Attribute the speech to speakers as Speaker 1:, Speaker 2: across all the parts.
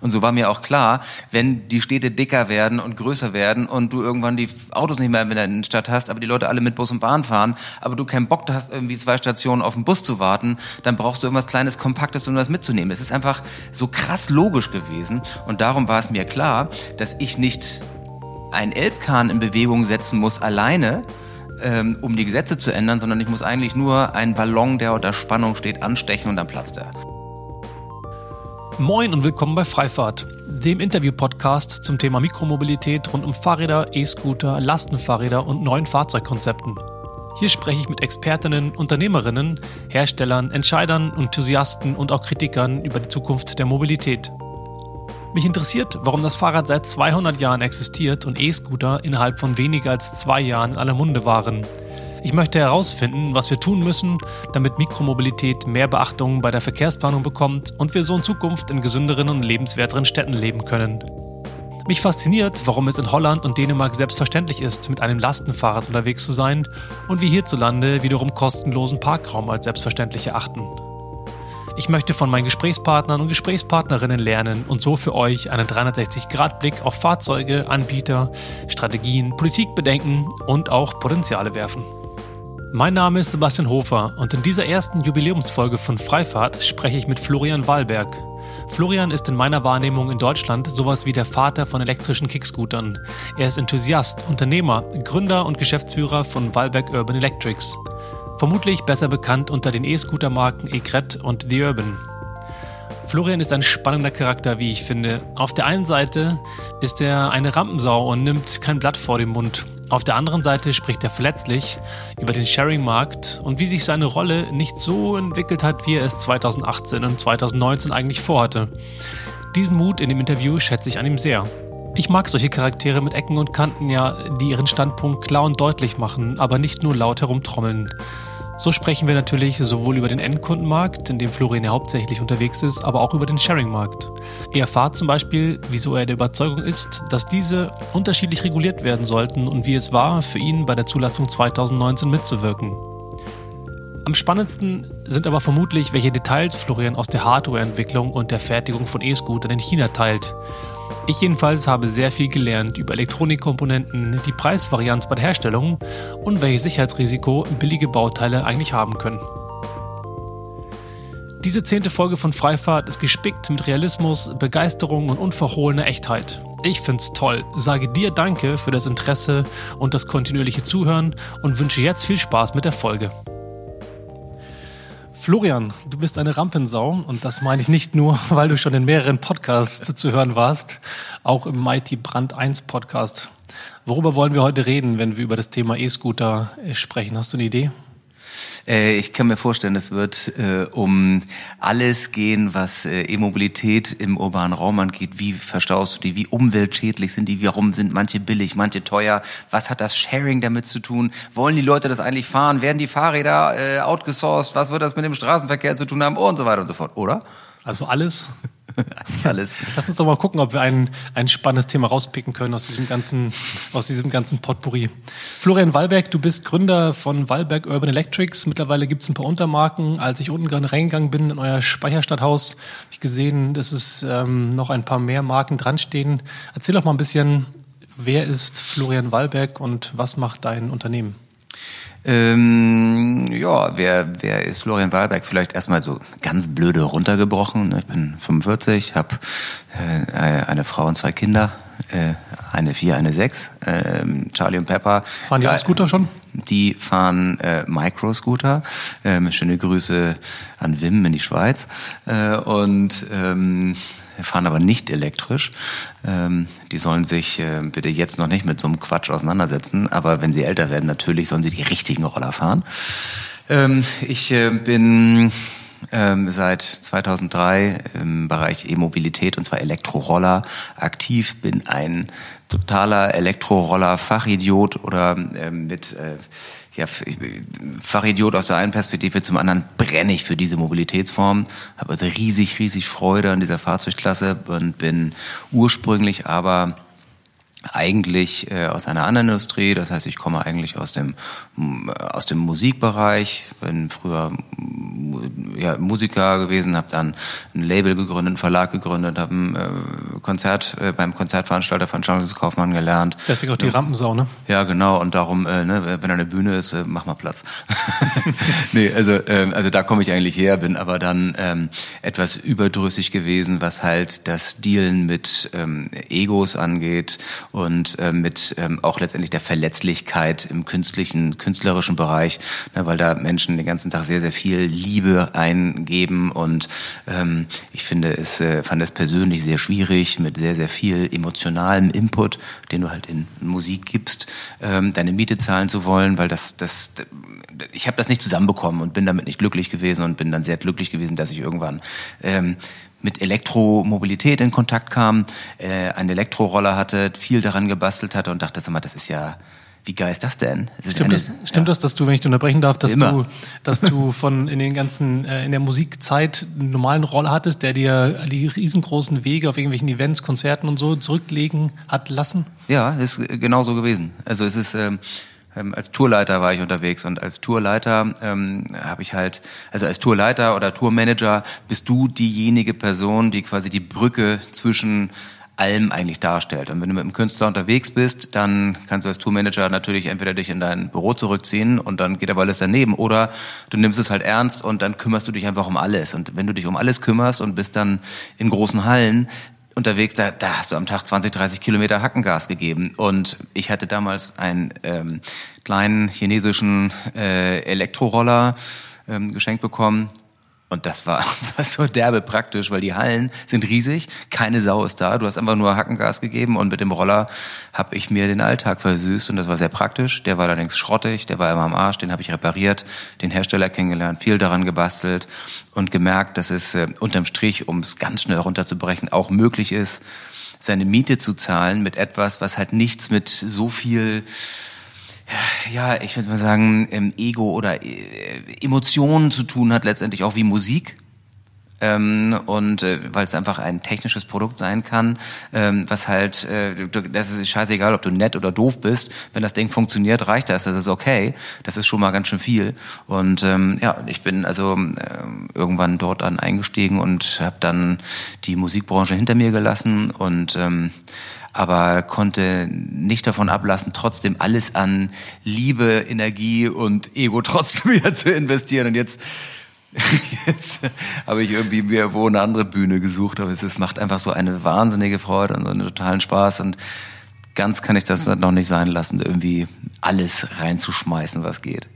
Speaker 1: Und so war mir auch klar, wenn die Städte dicker werden und größer werden und du irgendwann die Autos nicht mehr in der Innenstadt hast, aber die Leute alle mit Bus und Bahn fahren, aber du keinen Bock hast, irgendwie zwei Stationen auf den Bus zu warten, dann brauchst du irgendwas Kleines, Kompaktes, um das mitzunehmen. Es ist einfach so krass logisch gewesen und darum war es mir klar, dass ich nicht ein Elbkahn in Bewegung setzen muss alleine, ähm, um die Gesetze zu ändern, sondern ich muss eigentlich nur einen Ballon, der unter Spannung steht, anstechen und dann platzt er.
Speaker 2: Moin und willkommen bei Freifahrt, dem Interview-Podcast zum Thema Mikromobilität rund um Fahrräder, E-Scooter, Lastenfahrräder und neuen Fahrzeugkonzepten. Hier spreche ich mit Expertinnen, Unternehmerinnen, Herstellern, Entscheidern, Enthusiasten und auch Kritikern über die Zukunft der Mobilität. Mich interessiert, warum das Fahrrad seit 200 Jahren existiert und E-Scooter innerhalb von weniger als zwei Jahren in aller Munde waren. Ich möchte herausfinden, was wir tun müssen, damit Mikromobilität mehr Beachtung bei der Verkehrsplanung bekommt und wir so in Zukunft in gesünderen und lebenswerteren Städten leben können. Mich fasziniert, warum es in Holland und Dänemark selbstverständlich ist, mit einem Lastenfahrrad unterwegs zu sein und wir hierzulande wiederum kostenlosen Parkraum als selbstverständlich erachten. Ich möchte von meinen Gesprächspartnern und Gesprächspartnerinnen lernen und so für euch einen 360-Grad-Blick auf Fahrzeuge, Anbieter, Strategien, Politik bedenken und auch Potenziale werfen. Mein Name ist Sebastian Hofer und in dieser ersten Jubiläumsfolge von Freifahrt spreche ich mit Florian Wahlberg. Florian ist in meiner Wahrnehmung in Deutschland sowas wie der Vater von elektrischen Kickscootern. Er ist Enthusiast, Unternehmer, Gründer und Geschäftsführer von Wahlberg Urban Electrics. Vermutlich besser bekannt unter den E-Scooter-Marken Egret und The Urban. Florian ist ein spannender Charakter, wie ich finde. Auf der einen Seite ist er eine Rampensau und nimmt kein Blatt vor den Mund. Auf der anderen Seite spricht er verletzlich über den Sharing-Markt und wie sich seine Rolle nicht so entwickelt hat, wie er es 2018 und 2019 eigentlich vorhatte. Diesen Mut in dem Interview schätze ich an ihm sehr. Ich mag solche Charaktere mit Ecken und Kanten ja, die ihren Standpunkt klar und deutlich machen, aber nicht nur laut herumtrommeln. So sprechen wir natürlich sowohl über den Endkundenmarkt, in dem Florian ja hauptsächlich unterwegs ist, aber auch über den Sharing-Markt. Er erfahrt zum Beispiel, wieso er der Überzeugung ist, dass diese unterschiedlich reguliert werden sollten und wie es war, für ihn bei der Zulassung 2019 mitzuwirken. Am spannendsten sind aber vermutlich, welche Details Florian aus der Hardwareentwicklung und der Fertigung von E-Scootern in China teilt. Ich jedenfalls habe sehr viel gelernt über Elektronikkomponenten, die Preisvarianz bei der Herstellung und welches Sicherheitsrisiko billige Bauteile eigentlich haben können. Diese zehnte Folge von Freifahrt ist gespickt mit Realismus, Begeisterung und unverhohlener Echtheit. Ich find's toll, sage dir Danke für das Interesse und das kontinuierliche Zuhören und wünsche jetzt viel Spaß mit der Folge. Florian, du bist eine Rampensau und das meine ich nicht nur, weil du schon in mehreren Podcasts zu hören warst, auch im Mighty Brand 1 Podcast. Worüber wollen wir heute reden, wenn wir über das Thema E-Scooter sprechen? Hast du eine Idee?
Speaker 1: Äh, ich kann mir vorstellen, es wird äh, um alles gehen, was äh, E-Mobilität im urbanen Raum angeht. Wie verstaust du die? Wie umweltschädlich sind die? Warum sind manche billig, manche teuer? Was hat das Sharing damit zu tun? Wollen die Leute das eigentlich fahren? Werden die Fahrräder äh, outgesourced? Was wird das mit dem Straßenverkehr zu tun haben? Und so weiter und so fort, oder?
Speaker 2: Also alles?
Speaker 1: Alles.
Speaker 2: Lass uns doch mal gucken, ob wir ein, ein spannendes Thema rauspicken können aus diesem ganzen, aus diesem ganzen Potpourri. Florian Wallberg, du bist Gründer von Wallberg Urban Electrics. Mittlerweile gibt es ein paar Untermarken. Als ich unten gerade reingegangen bin in euer Speicherstadthaus, habe ich gesehen, dass es ähm, noch ein paar mehr Marken dran stehen. Erzähl doch mal ein bisschen, wer ist Florian Wallberg und was macht dein Unternehmen?
Speaker 1: Ähm, ja, wer, wer ist Florian Wahlberg? Vielleicht erstmal so ganz blöde runtergebrochen. Ich bin 45, habe äh, eine Frau und zwei Kinder, äh, eine vier, eine sechs. Äh, Charlie und Pepper.
Speaker 2: Fahren die auch Scooter schon?
Speaker 1: Die fahren äh, Micro-Scooter. Ähm, schöne Grüße an Wim in die Schweiz. Äh, und ähm, fahren aber nicht elektrisch. Ähm, die sollen sich äh, bitte jetzt noch nicht mit so einem Quatsch auseinandersetzen, aber wenn sie älter werden, natürlich sollen sie die richtigen Roller fahren. Ähm, ich äh, bin ähm, seit 2003 im Bereich E-Mobilität und zwar Elektroroller aktiv, bin ein totaler Elektroroller-Fachidiot oder ähm, mit äh, ja, Fachidiot aus der einen Perspektive, zum anderen brenne ich für diese Mobilitätsform, habe also riesig, riesig Freude an dieser Fahrzeugklasse und bin ursprünglich aber eigentlich äh, aus einer anderen Industrie. Das heißt, ich komme eigentlich aus dem aus dem Musikbereich. Bin früher ja, Musiker gewesen, habe dann ein Label gegründet, einen Verlag gegründet, habe ein äh, Konzert äh, beim Konzertveranstalter Veranstaltungskaufmann gelernt.
Speaker 2: Deswegen auch die Rampensau, ne?
Speaker 1: Ja, genau. Und darum, äh, ne, wenn eine Bühne ist, äh, mach mal Platz. nee, also äh, also da komme ich eigentlich her, bin aber dann ähm, etwas überdrüssig gewesen, was halt das Dealen mit ähm, Egos angeht und äh, mit ähm, auch letztendlich der Verletzlichkeit im künstlichen, künstlerischen Bereich, ne, weil da Menschen den ganzen Tag sehr, sehr viel Liebe eingeben. Und ähm, ich finde es, äh, fand es persönlich sehr schwierig mit sehr, sehr viel emotionalem Input, den du halt in Musik gibst, ähm, deine Miete zahlen zu wollen, weil das, das, ich habe das nicht zusammenbekommen und bin damit nicht glücklich gewesen und bin dann sehr glücklich gewesen, dass ich irgendwann ähm, mit Elektromobilität in Kontakt kam, äh, einen Elektroroller hatte, viel daran gebastelt hatte und dachte, sag mal, das ist ja, wie geil ist das denn? Das
Speaker 2: stimmt, das, stimmt das, dass du, wenn ich dich unterbrechen darf, dass
Speaker 1: Immer.
Speaker 2: du, dass du von in den ganzen, äh, in der Musikzeit einen normalen Roller hattest, der dir die riesengroßen Wege auf irgendwelchen Events, Konzerten und so zurücklegen hat lassen?
Speaker 1: Ja, ist genau so gewesen. Also es ist, ähm, ähm, als Tourleiter war ich unterwegs und als Tourleiter ähm, habe ich halt, also als Tourleiter oder Tourmanager bist du diejenige Person, die quasi die Brücke zwischen allem eigentlich darstellt. Und wenn du mit einem Künstler unterwegs bist, dann kannst du als Tourmanager natürlich entweder dich in dein Büro zurückziehen und dann geht aber alles daneben oder du nimmst es halt ernst und dann kümmerst du dich einfach um alles. Und wenn du dich um alles kümmerst und bist dann in großen Hallen, unterwegs, da, da hast du am Tag 20, 30 Kilometer Hackengas gegeben. Und ich hatte damals einen ähm, kleinen chinesischen äh, Elektroroller ähm, geschenkt bekommen. Und das war, war so derbe praktisch, weil die Hallen sind riesig, keine Sau ist da, du hast einfach nur Hackengas gegeben und mit dem Roller habe ich mir den Alltag versüßt und das war sehr praktisch. Der war allerdings schrottig, der war immer am Arsch, den habe ich repariert, den Hersteller kennengelernt, viel daran gebastelt und gemerkt, dass es äh, unterm Strich, um es ganz schnell runterzubrechen, auch möglich ist, seine Miete zu zahlen mit etwas, was halt nichts mit so viel ja, ich würde mal sagen, ähm, Ego oder äh, Emotionen zu tun hat, letztendlich auch wie Musik. Ähm, und äh, weil es einfach ein technisches Produkt sein kann, ähm, was halt, äh, das ist scheißegal, ob du nett oder doof bist, wenn das Ding funktioniert, reicht das, das ist okay, das ist schon mal ganz schön viel. Und ähm, ja, ich bin also äh, irgendwann dort an eingestiegen und habe dann die Musikbranche hinter mir gelassen und ähm, aber konnte nicht davon ablassen, trotzdem alles an Liebe, Energie und Ego trotzdem wieder zu investieren. Und jetzt, jetzt habe ich irgendwie mir wo eine andere Bühne gesucht, aber es macht einfach so eine wahnsinnige Freude und so einen totalen Spaß und ganz kann ich das noch nicht sein lassen, irgendwie alles reinzuschmeißen, was geht.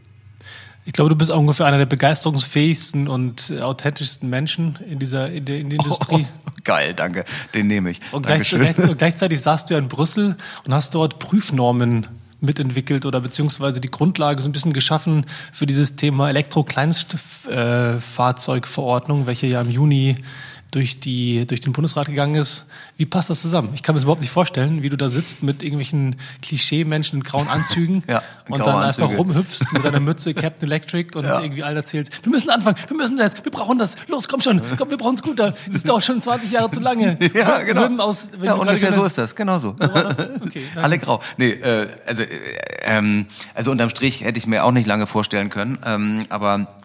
Speaker 2: Ich glaube, du bist ungefähr einer der begeisterungsfähigsten und authentischsten Menschen in dieser in der, in der Industrie.
Speaker 1: Oh, geil, danke. Den nehme ich.
Speaker 2: Und, gleich, und gleichzeitig saßt du ja in Brüssel und hast dort Prüfnormen mitentwickelt oder beziehungsweise die Grundlage so ein bisschen geschaffen für dieses Thema Elektro-Kleinstfahrzeugverordnung, welche ja im Juni durch, die, durch den Bundesrat gegangen ist. Wie passt das zusammen? Ich kann mir das überhaupt nicht vorstellen, wie du da sitzt mit irgendwelchen Klischee-Menschen in grauen Anzügen ja, und dann Anzüge. einfach rumhüpfst mit deiner Mütze Captain Electric und ja. irgendwie allen erzählst, wir müssen anfangen, wir müssen das, wir brauchen das, los, komm schon, komm, wir brauchen Scooter, das dauert schon 20 Jahre zu lange.
Speaker 1: ja, genau. Aus, ja, ungefähr so ist das, genau so. so okay, Alle grau. Nee, äh, also, äh, ähm, also unterm Strich hätte ich mir auch nicht lange vorstellen können, ähm, aber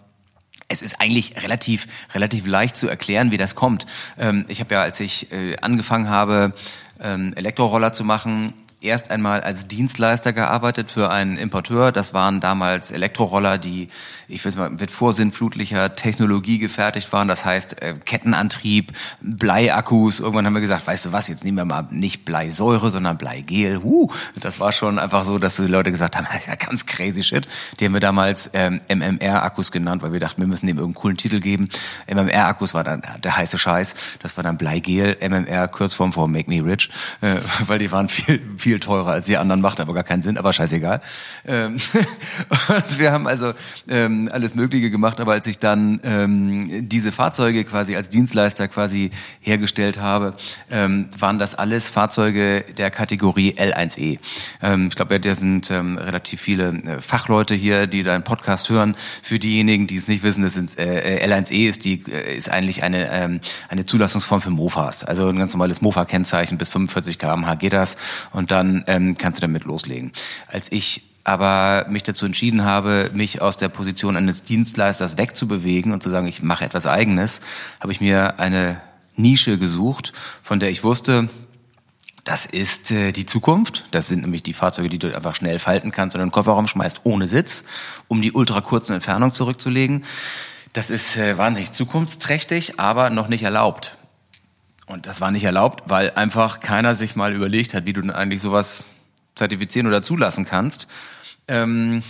Speaker 1: es ist eigentlich relativ, relativ leicht zu erklären, wie das kommt. Ähm, ich habe ja, als ich äh, angefangen habe, ähm, Elektroroller zu machen, erst einmal als Dienstleister gearbeitet für einen Importeur. Das waren damals Elektroroller, die, ich weiß mal, mit vorsinnflutlicher Technologie gefertigt waren. Das heißt äh, Kettenantrieb, Bleiakkus. Irgendwann haben wir gesagt, weißt du was, jetzt nehmen wir mal nicht Bleisäure, sondern Bleigel. Huh, das war schon einfach so, dass die Leute gesagt haben, das ist ja ganz crazy shit. Die haben wir damals ähm, MMR-Akkus genannt, weil wir dachten, wir müssen dem irgendeinen coolen Titel geben. MMR-Akkus war dann der heiße Scheiß. Das war dann Bleigel, MMR, Kurzform vor Make Me Rich, äh, weil die waren viel, viel viel teurer als die anderen, macht aber gar keinen Sinn, aber scheißegal. Ähm, und wir haben also ähm, alles Mögliche gemacht, aber als ich dann ähm, diese Fahrzeuge quasi als Dienstleister quasi hergestellt habe, ähm, waren das alles Fahrzeuge der Kategorie L1E. Ähm, ich glaube, da sind ähm, relativ viele äh, Fachleute hier, die deinen Podcast hören. Für diejenigen, die es nicht wissen, das sind äh, L1E ist die äh, ist eigentlich eine ähm, eine Zulassungsform für Mofas, also ein ganz normales Mofa-Kennzeichen bis 45 km/h geht das und da dann ähm, kannst du damit loslegen. Als ich aber mich dazu entschieden habe, mich aus der Position eines Dienstleisters wegzubewegen und zu sagen, ich mache etwas Eigenes, habe ich mir eine Nische gesucht, von der ich wusste, das ist äh, die Zukunft. Das sind nämlich die Fahrzeuge, die du einfach schnell falten kannst und in den Kofferraum schmeißt ohne Sitz, um die ultra kurzen Entfernungen zurückzulegen. Das ist äh, wahnsinnig zukunftsträchtig, aber noch nicht erlaubt. Und das war nicht erlaubt, weil einfach keiner sich mal überlegt hat, wie du denn eigentlich sowas zertifizieren oder zulassen kannst. Ähm,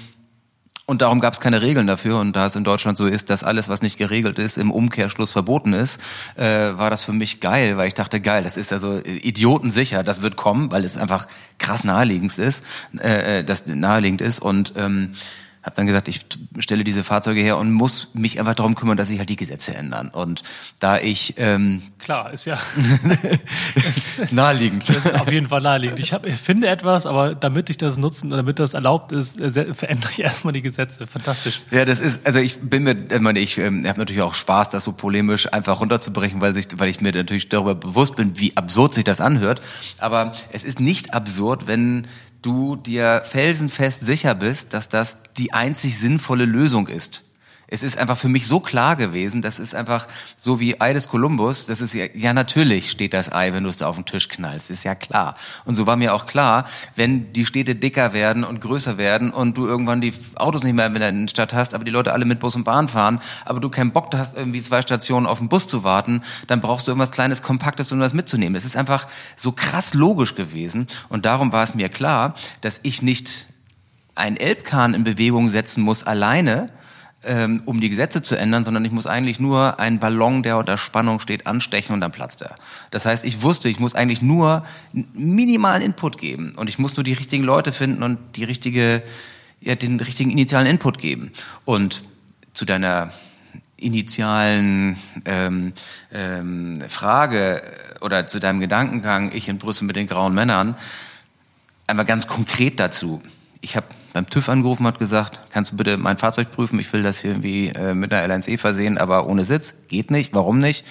Speaker 1: und darum gab es keine Regeln dafür. Und da es in Deutschland so ist, dass alles, was nicht geregelt ist, im Umkehrschluss verboten ist, äh, war das für mich geil, weil ich dachte, geil, das ist also idiotensicher, das wird kommen, weil es einfach krass naheliegend ist, äh, äh das naheliegend ist. Und ähm, habe dann gesagt, ich stelle diese Fahrzeuge her und muss mich einfach darum kümmern, dass sich halt die Gesetze ändern. Und da ich ähm,
Speaker 2: klar ist ja
Speaker 1: naheliegend,
Speaker 2: auf jeden Fall naheliegend. Ich, hab, ich finde etwas, aber damit ich das nutzen, damit das erlaubt ist, äh, verändere ich erstmal die Gesetze. Fantastisch.
Speaker 1: Ja, das ist also ich bin mir, ich, meine, ich ähm, habe natürlich auch Spaß, das so polemisch einfach runterzubrechen, weil sich, weil ich mir natürlich darüber bewusst bin, wie absurd sich das anhört. Aber es ist nicht absurd, wenn du dir felsenfest sicher bist, dass das die einzig sinnvolle Lösung ist. Es ist einfach für mich so klar gewesen, das ist einfach so wie Ei des Kolumbus, das ist ja, ja natürlich steht das Ei, wenn du es da auf den Tisch knallst, ist ja klar. Und so war mir auch klar, wenn die Städte dicker werden und größer werden und du irgendwann die Autos nicht mehr in der Innenstadt hast, aber die Leute alle mit Bus und Bahn fahren, aber du keinen Bock hast, irgendwie zwei Stationen auf den Bus zu warten, dann brauchst du irgendwas Kleines, Kompaktes, um das mitzunehmen. Es ist einfach so krass logisch gewesen und darum war es mir klar, dass ich nicht ein Elbkahn in Bewegung setzen muss alleine, ähm, um die Gesetze zu ändern, sondern ich muss eigentlich nur einen Ballon, der unter Spannung steht, anstechen und dann platzt er. Das heißt, ich wusste, ich muss eigentlich nur minimalen Input geben und ich muss nur die richtigen Leute finden und die richtige, ja, den richtigen initialen Input geben. Und zu deiner initialen ähm, ähm, Frage oder zu deinem Gedankengang, ich in Brüssel mit den grauen Männern, einmal ganz konkret dazu. Ich habe beim TÜV angerufen hat gesagt, kannst du bitte mein Fahrzeug prüfen? Ich will das hier irgendwie äh, mit einer LNC versehen, aber ohne Sitz. Geht nicht. Warum nicht?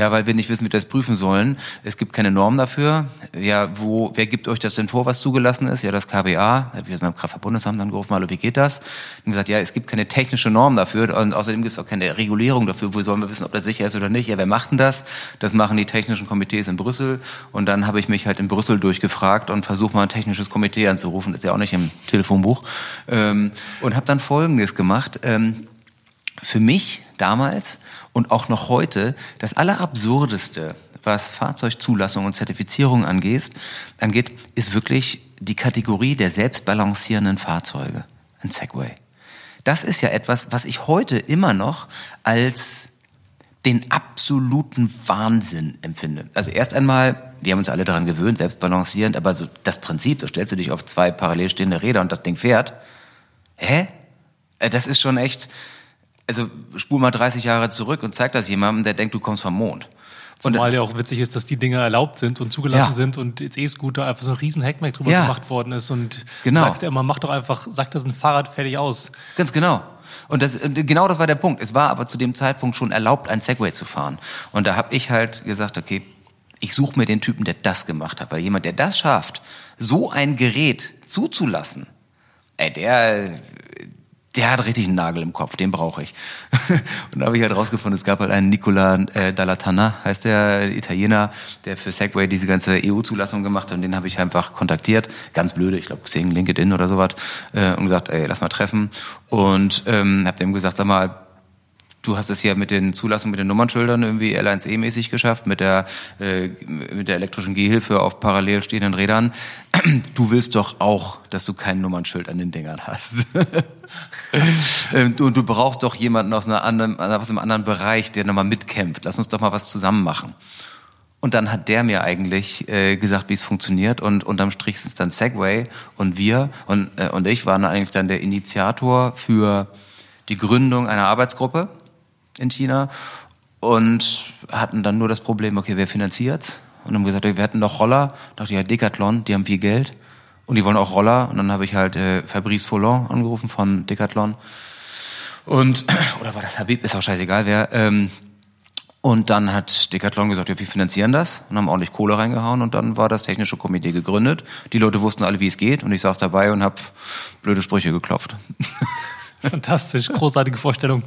Speaker 1: Ja, weil wir nicht wissen, wie wir das prüfen sollen. Es gibt keine Norm dafür. Ja, wo, wer gibt euch das denn vor, was zugelassen ist? Ja, das KBA. Da habe ich jetzt beim Kraftverbundesamt angerufen, hallo, wie geht das? Und gesagt, ja, es gibt keine technische Norm dafür und außerdem gibt es auch keine Regulierung dafür. Wo sollen wir wissen, ob das sicher ist oder nicht? Ja, wer macht denn das? Das machen die technischen Komitees in Brüssel. Und dann habe ich mich halt in Brüssel durchgefragt und versuche mal ein technisches Komitee anzurufen. Ist ja auch nicht im Telefonbuch. Ähm, und habe dann Folgendes gemacht. Ähm, für mich damals und auch noch heute das Allerabsurdeste, was Fahrzeugzulassung und Zertifizierung angeht, angeht, ist wirklich die Kategorie der selbstbalancierenden Fahrzeuge, ein Segway. Das ist ja etwas, was ich heute immer noch als den absoluten Wahnsinn empfinde. Also erst einmal, wir haben uns alle daran gewöhnt, selbstbalancierend, aber so das Prinzip, so stellst du dich auf zwei parallel stehende Räder und das Ding fährt. Hä? Äh, das ist schon echt, also spul mal 30 Jahre zurück und zeig das jemandem, der denkt, du kommst vom Mond.
Speaker 2: Zumal ja auch witzig ist, dass die Dinger erlaubt sind und zugelassen ja. sind und jetzt E-Scooter einfach so ein riesen Hackmack drüber ja. gemacht worden ist und genau. sagst ja immer, mach doch einfach, sag das ein Fahrrad fertig aus.
Speaker 1: Ganz genau. Und das, genau das war der Punkt. Es war aber zu dem Zeitpunkt schon erlaubt, ein Segway zu fahren. Und da habe ich halt gesagt, okay, ich suche mir den Typen, der das gemacht hat. Weil jemand, der das schafft, so ein Gerät zuzulassen, ey, der, der hat richtig einen Nagel im Kopf, den brauche ich. und da habe ich halt rausgefunden, es gab halt einen Nicola äh, Dallatana, heißt der Italiener, der für Segway diese ganze EU-Zulassung gemacht hat und den habe ich einfach kontaktiert, ganz blöde, ich glaube Xing, LinkedIn oder sowas, äh, und gesagt, ey, lass mal treffen. Und ähm, habe dem gesagt, sag mal, Du hast es ja mit den Zulassungen, mit den Nummernschildern irgendwie L1E-mäßig geschafft, mit der, äh, mit der elektrischen Gehhilfe auf parallel stehenden Rädern. Du willst doch auch, dass du kein Nummernschild an den Dingern hast. Ähm, du, du brauchst doch jemanden aus, einer anderen, aus einem anderen Bereich, der nochmal mitkämpft. Lass uns doch mal was zusammen machen. Und dann hat der mir eigentlich äh, gesagt, wie es funktioniert. Und unterm Strich ist es dann Segway und wir und, äh, und ich waren eigentlich dann der Initiator für die Gründung einer Arbeitsgruppe in China und hatten dann nur das Problem, okay, wer finanziert's? Und haben gesagt, wir hätten noch Roller. Da dachte ich, ja, Decathlon, die haben viel Geld und die wollen auch Roller. Und dann habe ich halt äh, Fabrice Follon angerufen von Decathlon. Und, oder war das Habib, ist auch scheißegal wer. Ähm, Und dann hat Decathlon gesagt, ja, wir finanzieren das und haben ordentlich Kohle reingehauen und dann war das technische Komitee gegründet. Die Leute wussten alle, wie es geht und ich saß dabei und habe blöde Sprüche geklopft.
Speaker 2: Fantastisch, großartige Vorstellung.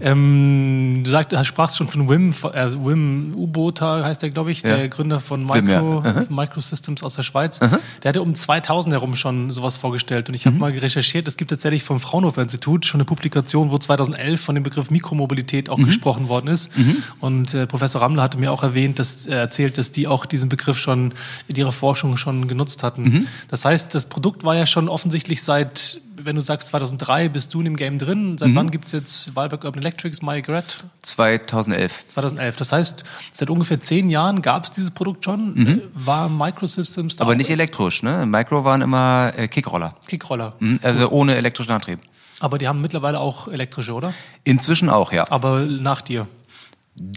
Speaker 2: Ähm, du sagst, du sprachst schon von Wim, äh, Wim Ubota heißt der, glaube ich, ja. der Gründer von Micro, Wim, ja. Microsystems aus der Schweiz. Aha. Der hatte um 2000 herum schon sowas vorgestellt und ich habe mhm. mal recherchiert, es gibt tatsächlich vom Fraunhofer Institut schon eine Publikation, wo 2011 von dem Begriff Mikromobilität auch mhm. gesprochen worden ist. Mhm. Und äh, Professor Rammler hatte mir auch erwähnt, dass er erzählt, dass die auch diesen Begriff schon in ihrer Forschung schon genutzt hatten. Mhm. Das heißt, das Produkt war ja schon offensichtlich seit wenn du sagst 2003 bist du in dem Game drin, seit mhm. wann gibt es jetzt Walberg Urban Electrics, MyGret?
Speaker 1: 2011.
Speaker 2: 2011. Das heißt, seit ungefähr zehn Jahren gab es dieses Produkt schon. Mhm. Äh, war Microsystems
Speaker 1: da? Aber nicht elektrisch, ne? Micro waren immer äh, Kickroller.
Speaker 2: Kickroller.
Speaker 1: Mhm, also ohne elektrischen Antrieb.
Speaker 2: Aber die haben mittlerweile auch elektrische, oder?
Speaker 1: Inzwischen auch, ja.
Speaker 2: Aber nach dir.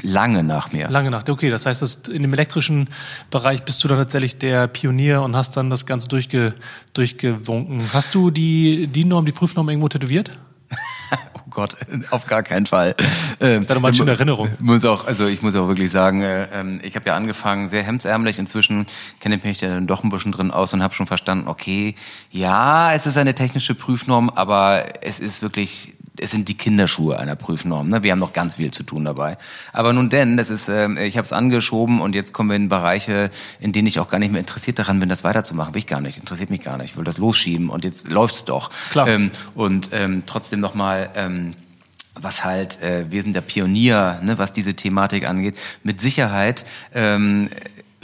Speaker 1: Lange nach mir.
Speaker 2: Lange nach dir. Okay, das heißt, dass in dem elektrischen Bereich bist du dann tatsächlich der Pionier und hast dann das Ganze durchge, durchgewunken. Hast du die DIN-Norm, die Prüfnorm irgendwo tätowiert?
Speaker 1: oh Gott, auf gar keinen Fall.
Speaker 2: Ähm, Dann mal eine schöne Erinnerung.
Speaker 1: Muss auch, also ich muss auch wirklich sagen, äh, ähm, ich habe ja angefangen sehr hemdsärmlich. Inzwischen kenne ich mich ja dann doch ein bisschen drin aus und habe schon verstanden, okay, ja, es ist eine technische Prüfnorm, aber es ist wirklich es sind die Kinderschuhe einer Prüfnorm. Ne? Wir haben noch ganz viel zu tun dabei. Aber nun denn, das ist, äh, ich habe es angeschoben und jetzt kommen wir in Bereiche, in denen ich auch gar nicht mehr interessiert daran bin, das weiterzumachen. Will ich gar nicht, interessiert mich gar nicht. Ich will das losschieben und jetzt läuft's doch.
Speaker 2: Klar. Ähm,
Speaker 1: und ähm, trotzdem nochmal... Ähm, was halt, äh, wir sind der Pionier, ne, was diese Thematik angeht. Mit Sicherheit ähm,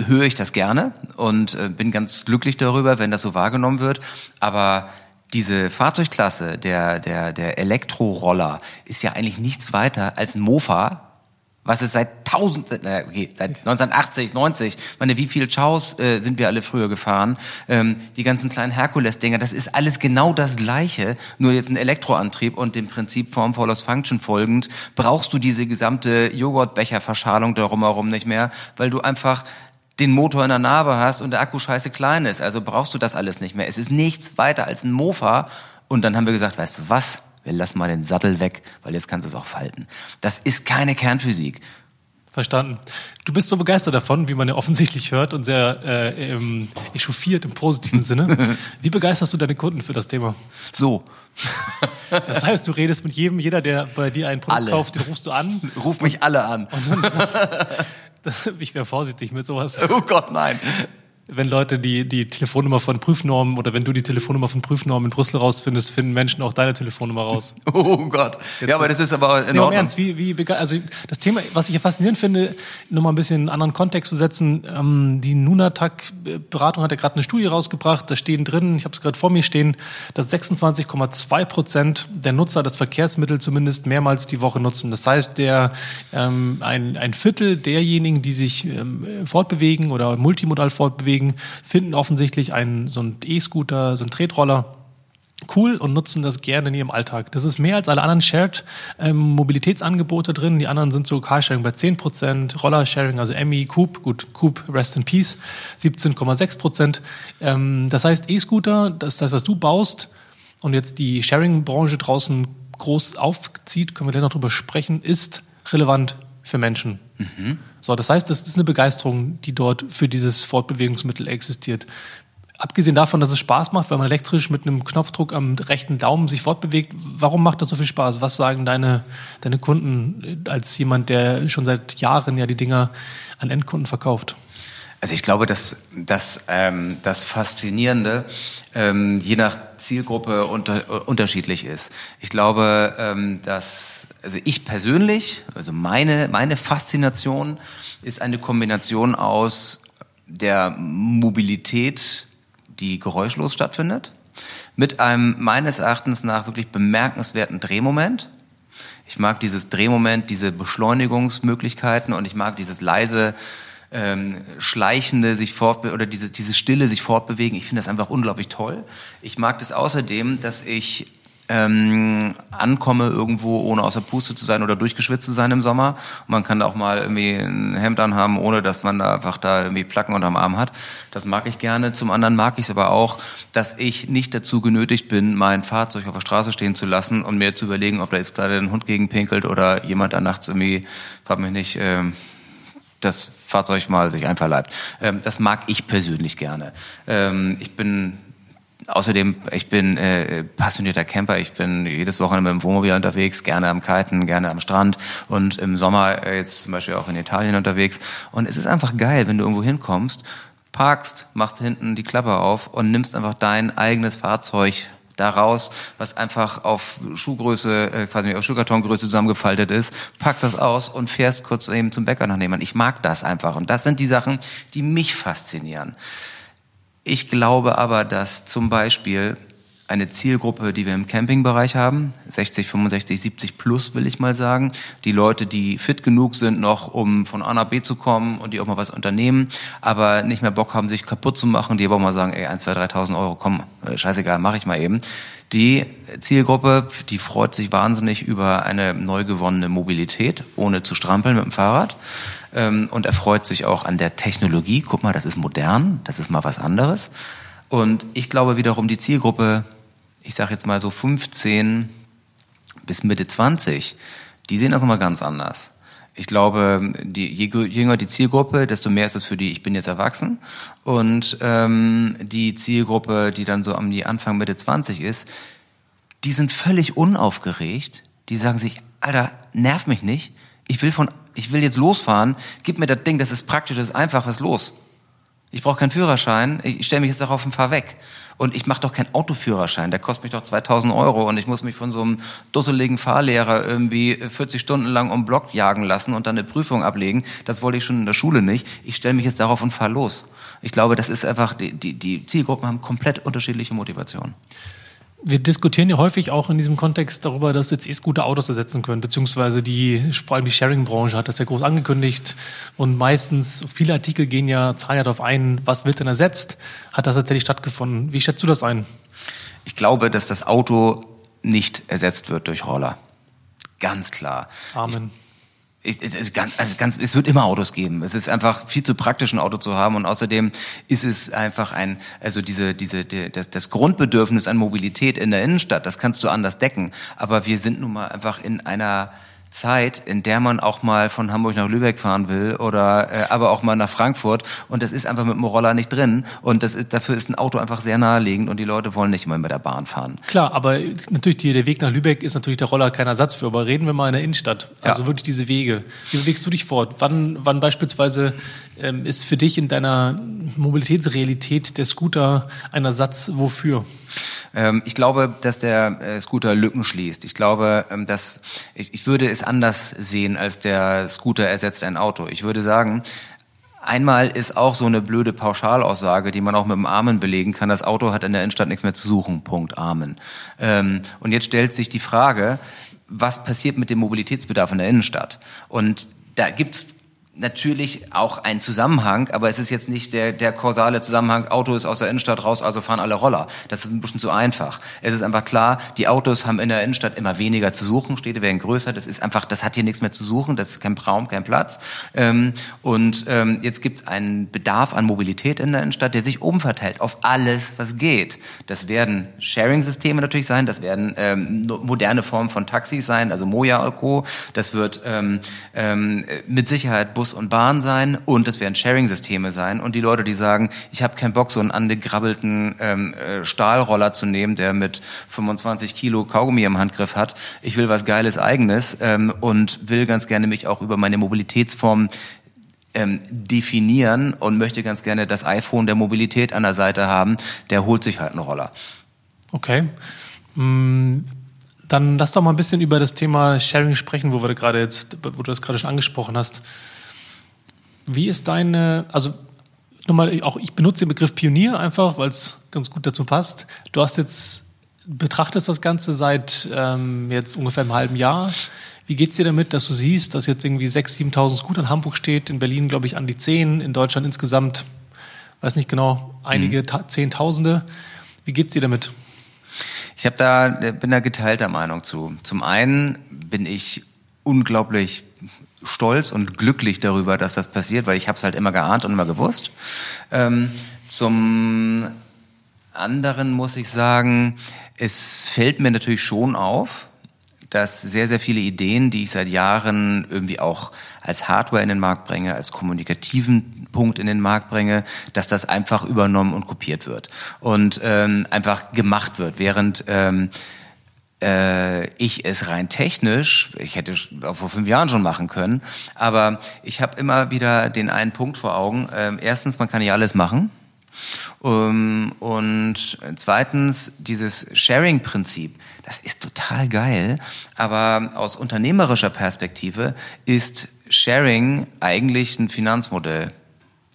Speaker 1: höre ich das gerne und äh, bin ganz glücklich darüber, wenn das so wahrgenommen wird. Aber diese Fahrzeugklasse, der, der, der Elektroroller, ist ja eigentlich nichts weiter als ein Mofa, was es seit tausend, äh, okay, seit 1980, 90, meine, wie viel Chaos äh, sind wir alle früher gefahren? Ähm, die ganzen kleinen Herkules-Dinger, das ist alles genau das Gleiche, nur jetzt ein Elektroantrieb und dem Prinzip Form follows Function folgend brauchst du diese gesamte Joghurtbecherverschalung darum herum nicht mehr, weil du einfach den Motor in der Narbe hast und der Akku scheiße klein ist. Also brauchst du das alles nicht mehr. Es ist nichts weiter als ein Mofa. Und dann haben wir gesagt, weißt du was? Wir lassen mal den Sattel weg, weil jetzt kannst du es auch falten. Das ist keine Kernphysik.
Speaker 2: Verstanden. Du bist so begeistert davon, wie man ja offensichtlich hört und sehr äh, ähm, echauffiert im positiven Sinne. Wie begeisterst du deine Kunden für das Thema?
Speaker 1: So.
Speaker 2: Das heißt, du redest mit jedem, jeder, der bei dir ein Produkt alle. kauft, den rufst du an.
Speaker 1: Ruf mich alle an.
Speaker 2: Dann, ich wäre vorsichtig mit sowas.
Speaker 1: Oh Gott, nein
Speaker 2: wenn Leute die, die Telefonnummer von Prüfnormen oder wenn du die Telefonnummer von Prüfnormen in Brüssel rausfindest, finden Menschen auch deine Telefonnummer raus.
Speaker 1: Oh Gott. Jetzt ja, aber das ist aber
Speaker 2: in nee, Ordnung. Ernst, wie, wie, also das Thema, was ich ja faszinierend finde, nochmal ein bisschen in einen anderen Kontext zu setzen, ähm, die Nunatak-Beratung hat ja gerade eine Studie rausgebracht, da stehen drin, ich habe es gerade vor mir stehen, dass 26,2 Prozent der Nutzer das Verkehrsmittel zumindest mehrmals die Woche nutzen. Das heißt, der ähm, ein, ein Viertel derjenigen, die sich ähm, fortbewegen oder multimodal fortbewegen, deswegen finden offensichtlich einen, so einen E-Scooter, so einen Tretroller cool und nutzen das gerne in ihrem Alltag. Das ist mehr als alle anderen Shared-Mobilitätsangebote ähm, drin. Die anderen sind so Carsharing bei 10%, Rollersharing, also Emmy, Coop, gut, Coop, Rest in Peace, 17,6%. Ähm, das heißt, E-Scooter, das das, was du baust und jetzt die Sharing-Branche draußen groß aufzieht, können wir gleich noch drüber sprechen, ist relevant für Menschen. Mhm. So, das heißt, das ist eine Begeisterung, die dort für dieses Fortbewegungsmittel existiert. Abgesehen davon, dass es Spaß macht, weil man elektrisch mit einem Knopfdruck am rechten Daumen sich fortbewegt, warum macht das so viel Spaß? Was sagen deine, deine Kunden als jemand, der schon seit Jahren ja die Dinger an Endkunden verkauft?
Speaker 1: Also ich glaube, dass, dass ähm, das Faszinierende ähm, je nach Zielgruppe unter, unterschiedlich ist. Ich glaube, ähm, dass also ich persönlich, also meine meine Faszination ist eine Kombination aus der Mobilität, die geräuschlos stattfindet, mit einem meines Erachtens nach wirklich bemerkenswerten Drehmoment. Ich mag dieses Drehmoment, diese Beschleunigungsmöglichkeiten und ich mag dieses leise ähm, schleichende sich fort oder diese diese Stille sich fortbewegen. Ich finde das einfach unglaublich toll. Ich mag das außerdem, dass ich ähm, ankomme irgendwo, ohne außer Puste zu sein oder durchgeschwitzt zu sein im Sommer. Und man kann da auch mal irgendwie ein Hemd anhaben, ohne dass man da einfach da irgendwie Placken unterm Arm hat. Das mag ich gerne. Zum anderen mag ich es aber auch, dass ich nicht dazu genötigt bin, mein Fahrzeug auf der Straße stehen zu lassen und mir zu überlegen, ob da jetzt gerade ein Hund gegen pinkelt oder jemand da nachts irgendwie, frag mich nicht, ähm, das Fahrzeug mal sich einverleibt. Ähm, das mag ich persönlich gerne. Ähm, ich bin Außerdem, ich bin äh, passionierter Camper. Ich bin jedes Wochenende mit dem Wohnmobil unterwegs, gerne am Kiten, gerne am Strand und im Sommer äh, jetzt zum Beispiel auch in Italien unterwegs. Und es ist einfach geil, wenn du irgendwo hinkommst, parkst, machst hinten die Klappe auf und nimmst einfach dein eigenes Fahrzeug daraus, was einfach auf Schuhgröße, äh, quasi auf Schuhkartongröße zusammengefaltet ist, packst das aus und fährst kurz eben zum Bäcker nach nebenan. Ich mag das einfach. Und das sind die Sachen, die mich faszinieren. Ich glaube aber, dass zum Beispiel eine Zielgruppe, die wir im Campingbereich haben, 60, 65, 70 plus will ich mal sagen, die Leute, die fit genug sind noch, um von A nach B zu kommen und die auch mal was unternehmen, aber nicht mehr Bock haben, sich kaputt zu machen, die aber auch mal sagen, ey, 1, 2, 3.000 Euro, komm, äh, scheißegal, mache ich mal eben. Die Zielgruppe, die freut sich wahnsinnig über eine neu gewonnene Mobilität, ohne zu strampeln mit dem Fahrrad ähm, und erfreut sich auch an der Technologie. Guck mal, das ist modern, das ist mal was anderes. Und ich glaube wiederum, die Zielgruppe, ich sage jetzt mal so 15 bis Mitte 20, die sehen das nochmal ganz anders. Ich glaube, die, je jünger die Zielgruppe, desto mehr ist es für die, ich bin jetzt erwachsen. Und ähm, die Zielgruppe, die dann so am die Anfang Mitte 20 ist, die sind völlig unaufgeregt. Die sagen sich, Alter, nerv mich nicht. Ich will von ich will jetzt losfahren, gib mir das Ding, das ist praktisch, das ist einfach, was los? Ich brauche keinen Führerschein, ich stelle mich jetzt darauf und fahr weg. Und ich mache doch keinen Autoführerschein, der kostet mich doch 2000 Euro und ich muss mich von so einem dusseligen Fahrlehrer irgendwie 40 Stunden lang um Block jagen lassen und dann eine Prüfung ablegen. Das wollte ich schon in der Schule nicht. Ich stelle mich jetzt darauf und fahr los. Ich glaube, das ist einfach, die, die, die Zielgruppen haben komplett unterschiedliche Motivationen.
Speaker 2: Wir diskutieren ja häufig auch in diesem Kontext darüber, dass jetzt E-Scooter Autos ersetzen können, beziehungsweise die, vor allem die Sharing-Branche hat das ja groß angekündigt und meistens, viele Artikel gehen ja, zahlen ja darauf ein, was wird denn ersetzt? Hat das tatsächlich stattgefunden? Wie schätzt du das ein?
Speaker 1: Ich glaube, dass das Auto nicht ersetzt wird durch Roller. Ganz klar.
Speaker 2: Amen.
Speaker 1: Ich, ich, es, ganz, also ganz, es wird immer Autos geben. Es ist einfach viel zu praktisch, ein Auto zu haben und außerdem ist es einfach ein, also diese, diese, die, das, das Grundbedürfnis an Mobilität in der Innenstadt, das kannst du anders decken. Aber wir sind nun mal einfach in einer Zeit, in der man auch mal von Hamburg nach Lübeck fahren will oder äh, aber auch mal nach Frankfurt und das ist einfach mit dem Roller nicht drin und das ist, dafür ist ein Auto einfach sehr naheliegend und die Leute wollen nicht immer mit der Bahn fahren.
Speaker 2: Klar, aber natürlich die, der Weg nach Lübeck ist natürlich der Roller kein Ersatz für, aber reden wir mal in der Innenstadt. Also ja. wirklich diese Wege. Wie bewegst du dich fort? Wann, wann beispielsweise ähm, ist für dich in deiner Mobilitätsrealität der Scooter ein Ersatz wofür?
Speaker 1: Ähm, ich glaube, dass der äh, Scooter Lücken schließt. Ich glaube, ähm, dass ich, ich würde es anders sehen, als der Scooter ersetzt ein Auto. Ich würde sagen, Einmal ist auch so eine blöde Pauschalaussage, die man auch mit dem Amen belegen kann. Das Auto hat in der Innenstadt nichts mehr zu suchen. Punkt. Amen. Ähm, und jetzt stellt sich die Frage, was passiert mit dem Mobilitätsbedarf in der Innenstadt? Und da gibt's natürlich auch ein Zusammenhang, aber es ist jetzt nicht der, der kausale Zusammenhang, Auto ist aus der Innenstadt raus, also fahren alle Roller. Das ist ein bisschen zu einfach. Es ist einfach klar, die Autos haben in der Innenstadt immer weniger zu suchen, Städte werden größer, das ist einfach, das hat hier nichts mehr zu suchen, das ist kein Raum, kein Platz. Ähm, und ähm, jetzt gibt es einen Bedarf an Mobilität in der Innenstadt, der sich umverteilt auf alles, was geht. Das werden Sharing-Systeme natürlich sein, das werden ähm, moderne Formen von Taxis sein, also Moja Co. Das wird ähm, ähm, mit Sicherheit Bus und Bahn sein und es werden Sharing-Systeme sein. Und die Leute, die sagen, ich habe keinen Bock, so einen angegrabbelten ähm, äh, Stahlroller zu nehmen, der mit 25 Kilo Kaugummi im Handgriff hat. Ich will was Geiles Eigenes ähm, und will ganz gerne mich auch über meine Mobilitätsform ähm, definieren und möchte ganz gerne das iPhone der Mobilität an der Seite haben. Der holt sich halt einen Roller.
Speaker 2: Okay. Hm. Dann lass doch mal ein bisschen über das Thema Sharing sprechen, wo wir gerade jetzt, wo du das gerade schon angesprochen hast. Wie ist deine, also nochmal, auch ich benutze den Begriff Pionier einfach, weil es ganz gut dazu passt. Du hast jetzt, betrachtest das Ganze seit ähm, jetzt ungefähr einem halben Jahr. Wie geht's dir damit, dass du siehst, dass jetzt irgendwie 6.000, 7.000 Scooter in Hamburg steht, in Berlin glaube ich an die 10, in Deutschland insgesamt, weiß nicht genau, einige mhm. Zehntausende. Wie geht's dir damit?
Speaker 1: Ich habe da bin da geteilter Meinung zu. Zum einen bin ich unglaublich stolz und glücklich darüber, dass das passiert, weil ich habe es halt immer geahnt und immer gewusst. Ähm, zum anderen muss ich sagen, es fällt mir natürlich schon auf, dass sehr, sehr viele Ideen, die ich seit Jahren irgendwie auch als Hardware in den Markt bringe, als kommunikativen Punkt in den Markt bringe, dass das einfach übernommen und kopiert wird und ähm, einfach gemacht wird, während ähm, äh, ich es rein technisch, ich hätte auch vor fünf Jahren schon machen können, aber ich habe immer wieder den einen Punkt vor Augen. Ähm, erstens, man kann nicht alles machen. Um, ähm, und zweitens, dieses Sharing-Prinzip, das ist total geil, aber aus unternehmerischer Perspektive ist Sharing eigentlich ein Finanzmodell.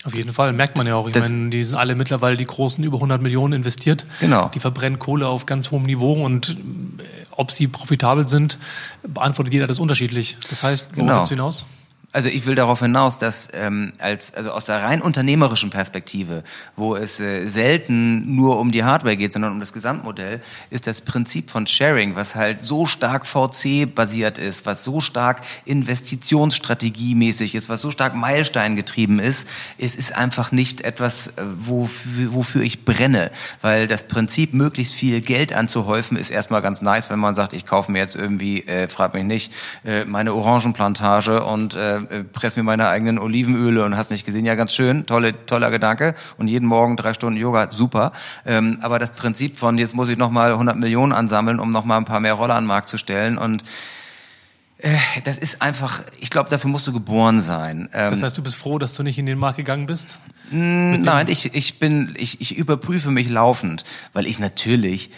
Speaker 2: Auf jeden Fall, merkt man ja auch. Ich das meine, die sind alle mittlerweile die Großen über 100 Millionen investiert.
Speaker 1: Genau.
Speaker 2: Die verbrennen Kohle auf ganz hohem Niveau und äh, ob sie profitabel sind, beantwortet jeder das unterschiedlich. Das heißt, wo genau. hinaus?
Speaker 1: Also ich will darauf hinaus, dass ähm, als also aus der rein unternehmerischen Perspektive, wo es äh, selten nur um die Hardware geht, sondern um das Gesamtmodell, ist das Prinzip von Sharing, was halt so stark VC basiert ist, was so stark Investitionsstrategiemäßig ist, was so stark Meilenstein getrieben ist, es ist einfach nicht etwas, äh, wofür, wofür ich brenne, weil das Prinzip möglichst viel Geld anzuhäufen ist erstmal ganz nice, wenn man sagt, ich kaufe mir jetzt irgendwie, äh, frag mich nicht, äh, meine Orangenplantage und äh, äh, press mir meine eigenen Olivenöle und hast nicht gesehen, ja ganz schön, tolle, toller Gedanke und jeden Morgen drei Stunden Yoga, super. Ähm, aber das Prinzip von, jetzt muss ich nochmal 100 Millionen ansammeln, um nochmal ein paar mehr Roller an den Markt zu stellen und äh, das ist einfach, ich glaube, dafür musst du geboren sein.
Speaker 2: Ähm, das heißt, du bist froh, dass du nicht in den Markt gegangen bist?
Speaker 1: Nein, ich, ich bin, ich, ich überprüfe mich laufend, weil ich natürlich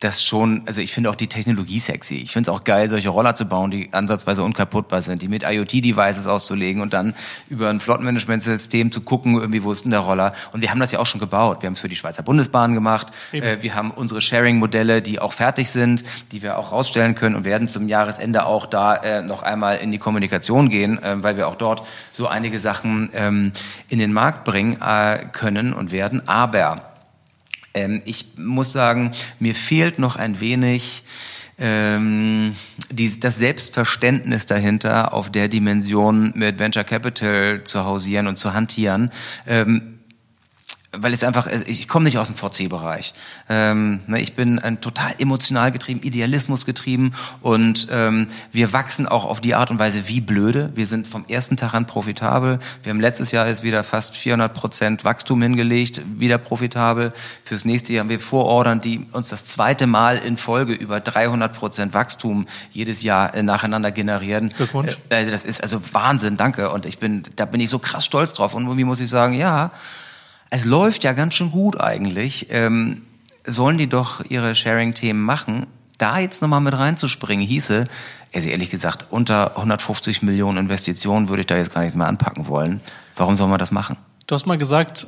Speaker 1: das schon, also ich finde auch die Technologie sexy. Ich finde es auch geil, solche Roller zu bauen, die ansatzweise unkaputtbar sind, die mit IoT-Devices auszulegen und dann über ein Flottenmanagementsystem zu gucken, irgendwie, wo ist denn der Roller? Und wir haben das ja auch schon gebaut. Wir haben es für die Schweizer Bundesbahn gemacht. Äh, wir haben unsere Sharing-Modelle, die auch fertig sind, die wir auch rausstellen können und werden zum Jahresende auch da äh, noch einmal in die Kommunikation gehen, äh, weil wir auch dort so einige Sachen ähm, in den Markt bringen äh, können und werden. Aber ähm, ich muss sagen, mir fehlt noch ein wenig ähm, die, das Selbstverständnis dahinter, auf der Dimension mit Venture Capital zu hausieren und zu hantieren. Ähm, weil es einfach, ich komme nicht aus dem VC-Bereich. Ähm, ne, ich bin ein total emotional getrieben, Idealismus getrieben und ähm, wir wachsen auch auf die Art und Weise wie blöde. Wir sind vom ersten Tag an profitabel. Wir haben letztes Jahr ist wieder fast 400 Prozent Wachstum hingelegt, wieder profitabel. Fürs nächste Jahr haben wir Vorordern, die uns das zweite Mal in Folge über 300 Prozent Wachstum jedes Jahr äh, nacheinander generieren.
Speaker 2: Glückwunsch.
Speaker 1: Äh, das ist also Wahnsinn, danke. Und ich bin, da bin ich so krass stolz drauf. Und irgendwie muss ich sagen, ja, es läuft ja ganz schön gut eigentlich. Ähm, sollen die doch ihre Sharing-Themen machen? Da jetzt nochmal mit reinzuspringen, hieße, also ehrlich gesagt, unter 150 Millionen Investitionen würde ich da jetzt gar nichts mehr anpacken wollen. Warum soll man das machen?
Speaker 2: Du hast mal gesagt,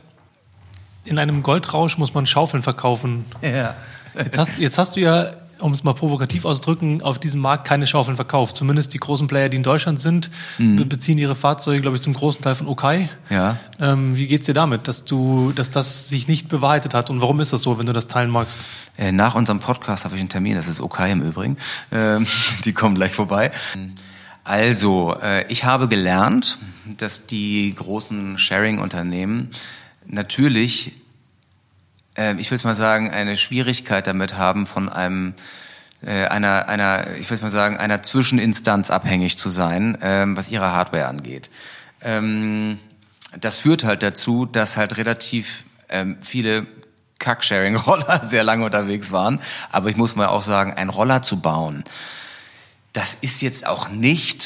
Speaker 2: in einem Goldrausch muss man Schaufeln verkaufen.
Speaker 1: Ja.
Speaker 2: Jetzt hast, jetzt hast du ja um es mal provokativ auszudrücken, auf diesem Markt keine Schaufeln verkauft. Zumindest die großen Player, die in Deutschland sind, mhm. beziehen ihre Fahrzeuge, glaube ich, zum großen Teil von Okai.
Speaker 1: Ja.
Speaker 2: Ähm, wie geht's dir damit, dass du, dass das sich nicht bewahrheitet hat? Und warum ist das so, wenn du das teilen magst?
Speaker 1: Äh, nach unserem Podcast habe ich einen Termin, das ist Okai im Übrigen. Ähm, die kommen gleich vorbei. Also, äh, ich habe gelernt, dass die großen Sharing-Unternehmen natürlich äh, ich will es mal sagen, eine Schwierigkeit damit haben, von einem äh, einer, einer, ich will mal sagen, einer Zwischeninstanz abhängig zu sein, ähm, was ihre Hardware angeht. Ähm, das führt halt dazu, dass halt relativ ähm, viele Kack-Sharing-Roller sehr lange unterwegs waren. Aber ich muss mal auch sagen, ein Roller zu bauen, das ist jetzt auch nicht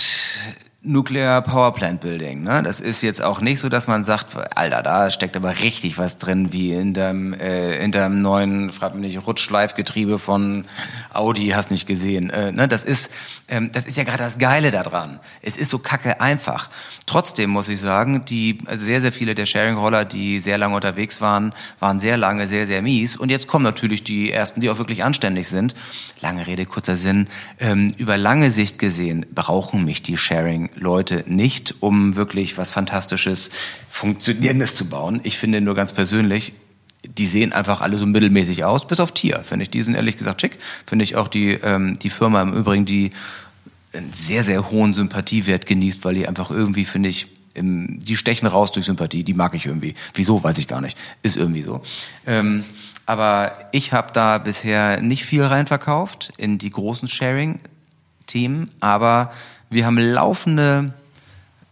Speaker 1: Nuclear Power Plant Building. Ne? Das ist jetzt auch nicht so, dass man sagt, Alter, da steckt aber richtig was drin, wie in dem, äh, in dem neuen, frag mich nicht, Rutschschleifgetriebe von Audi, hast nicht gesehen. Äh, ne? Das ist, ähm, das ist ja gerade das Geile daran. Es ist so kacke einfach. Trotzdem muss ich sagen, die, also sehr, sehr viele der Sharing-Roller, die sehr lange unterwegs waren, waren sehr lange sehr, sehr mies. Und jetzt kommen natürlich die ersten, die auch wirklich anständig sind. Lange Rede, kurzer Sinn. Ähm, über lange Sicht gesehen brauchen mich die Sharing Leute nicht, um wirklich was Fantastisches, Funktionierendes zu bauen. Ich finde nur ganz persönlich, die sehen einfach alle so mittelmäßig aus, bis auf Tier, finde ich. Die sind ehrlich gesagt schick. Finde ich auch die, ähm, die Firma im Übrigen, die einen sehr, sehr hohen Sympathiewert genießt, weil die einfach irgendwie, finde ich, im, die stechen raus durch Sympathie, die mag ich irgendwie. Wieso, weiß ich gar nicht. Ist irgendwie so. Ähm, aber ich habe da bisher nicht viel reinverkauft in die großen Sharing-Themen, aber wir haben laufende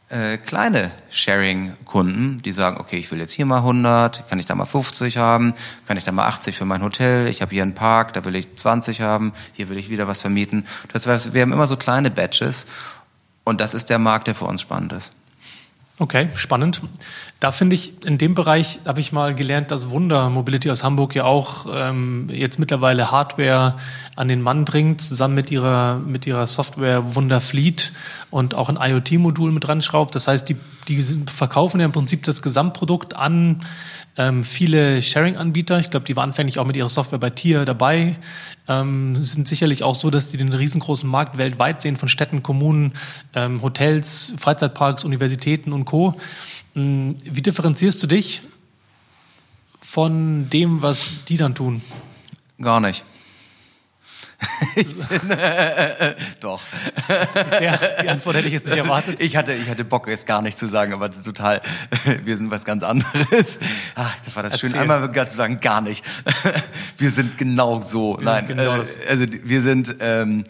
Speaker 1: äh, kleine Sharing-Kunden, die sagen, okay, ich will jetzt hier mal 100, kann ich da mal 50 haben, kann ich da mal 80 für mein Hotel, ich habe hier einen Park, da will ich 20 haben, hier will ich wieder was vermieten. Das heißt, wir haben immer so kleine Batches und das ist der Markt, der für uns spannend ist.
Speaker 2: Okay, spannend. Da finde ich, in dem Bereich habe ich mal gelernt, dass Wunder Mobility aus Hamburg ja auch ähm, jetzt mittlerweile Hardware an den Mann bringt, zusammen mit ihrer, mit ihrer Software Wunder Fleet und auch ein IoT-Modul mit dran schraubt. Das heißt, die, die verkaufen ja im Prinzip das Gesamtprodukt an ähm, viele Sharing-Anbieter, ich glaube, die waren anfänglich auch mit ihrer Software bei Tier dabei, ähm, sind sicherlich auch so, dass sie den riesengroßen Markt weltweit sehen von Städten, Kommunen, ähm, Hotels, Freizeitparks, Universitäten und Co. Ähm, wie differenzierst du dich von dem, was die dann tun?
Speaker 1: Gar nicht. ich bin, äh, äh, doch.
Speaker 2: Der, die Antwort hätte ich jetzt nicht erwartet.
Speaker 1: Ich hatte, ich hatte Bock, es gar nicht zu sagen, aber total, wir sind was ganz anderes. Ach, das war das Erzähl. schön, einmal zu sagen, gar nicht. Wir sind genau so. Ja, Nein, genau äh, also wir sind... Ähm,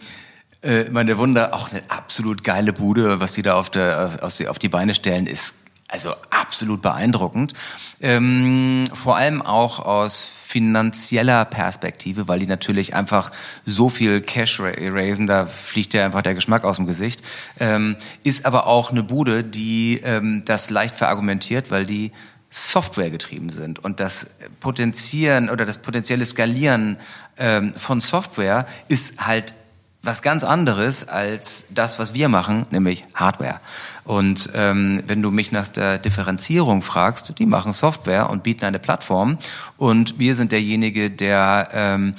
Speaker 1: äh, meine Wunder, auch eine absolut geile Bude, was die da auf, der, auf, auf die Beine stellen, ist also absolut beeindruckend. Ähm, vor allem auch aus finanzieller Perspektive, weil die natürlich einfach so viel Cash raisen, da fliegt ja einfach der Geschmack aus dem Gesicht. Ähm, ist aber auch eine Bude, die ähm, das leicht verargumentiert, weil die Software getrieben sind und das Potenzieren oder das potenzielle Skalieren ähm, von Software ist halt was ganz anderes als das, was wir machen, nämlich Hardware. Und ähm, wenn du mich nach der Differenzierung fragst, die machen Software und bieten eine Plattform und wir sind derjenige, der ähm,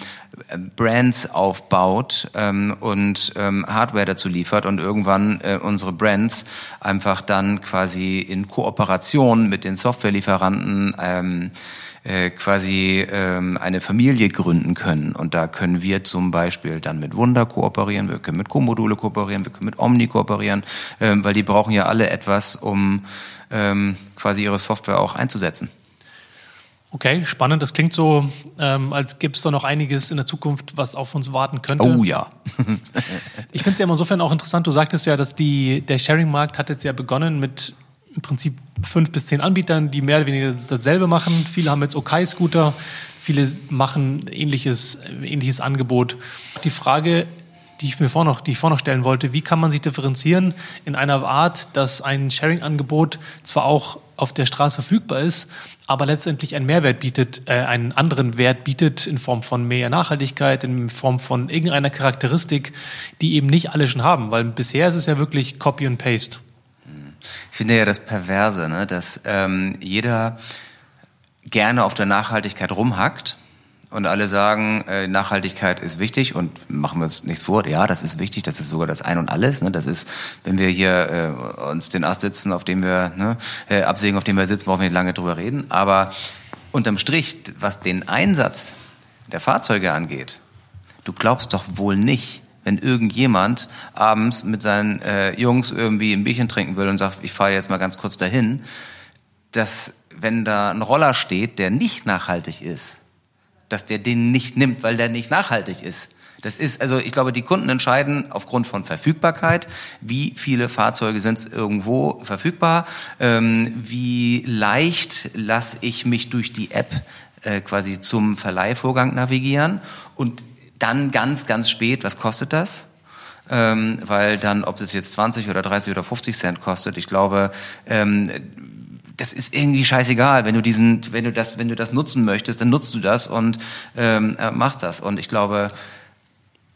Speaker 1: Brands aufbaut ähm, und ähm, Hardware dazu liefert und irgendwann äh, unsere Brands einfach dann quasi in Kooperation mit den Softwarelieferanten ähm, äh, quasi ähm, eine Familie gründen können. Und da können wir zum Beispiel dann mit Wunder kooperieren, wir können mit Co-Module kooperieren, wir können mit Omni kooperieren, ähm, weil die brauchen ja alle etwas, um ähm, quasi ihre Software auch einzusetzen.
Speaker 2: Okay, spannend. Das klingt so, ähm, als gäbe es da noch einiges in der Zukunft, was auf uns warten könnte.
Speaker 1: Oh ja.
Speaker 2: ich finde es ja insofern auch interessant. Du sagtest ja, dass die, der Sharing-Markt hat jetzt ja begonnen mit im Prinzip fünf bis zehn Anbietern, die mehr oder weniger dasselbe machen. Viele haben jetzt OK-Scooter, viele machen ähnliches, ähnliches Angebot. Die Frage, die ich mir vorher noch, die ich vorher noch stellen wollte, wie kann man sich differenzieren in einer Art, dass ein Sharing-Angebot zwar auch auf der Straße verfügbar ist, aber letztendlich einen Mehrwert bietet, äh, einen anderen Wert bietet in Form von mehr Nachhaltigkeit, in Form von irgendeiner Charakteristik, die eben nicht alle schon haben, weil bisher ist es ja wirklich Copy and Paste.
Speaker 1: Ich finde ja das Perverse, ne, dass ähm, jeder gerne auf der Nachhaltigkeit rumhackt und alle sagen, äh, Nachhaltigkeit ist wichtig und machen wir uns nichts vor. Ja, das ist wichtig, das ist sogar das Ein und Alles. Ne? Das ist, wenn wir hier äh, uns den Ast sitzen, auf dem wir ne, äh, absägen, auf dem wir sitzen, brauchen wir nicht lange drüber reden. Aber unterm Strich, was den Einsatz der Fahrzeuge angeht, du glaubst doch wohl nicht, wenn irgendjemand abends mit seinen äh, Jungs irgendwie ein Bierchen trinken will und sagt, ich fahre jetzt mal ganz kurz dahin, dass wenn da ein Roller steht, der nicht nachhaltig ist, dass der den nicht nimmt, weil der nicht nachhaltig ist. Das ist, also ich glaube, die Kunden entscheiden aufgrund von Verfügbarkeit, wie viele Fahrzeuge sind irgendwo verfügbar, ähm, wie leicht lasse ich mich durch die App äh, quasi zum Verleihvorgang navigieren und dann ganz, ganz spät, was kostet das? Ähm, weil dann, ob das jetzt 20 oder 30 oder 50 Cent kostet, ich glaube, ähm, das ist irgendwie scheißegal. Wenn du diesen, wenn du das, wenn du das nutzen möchtest, dann nutzt du das und ähm, äh, machst das. Und ich glaube,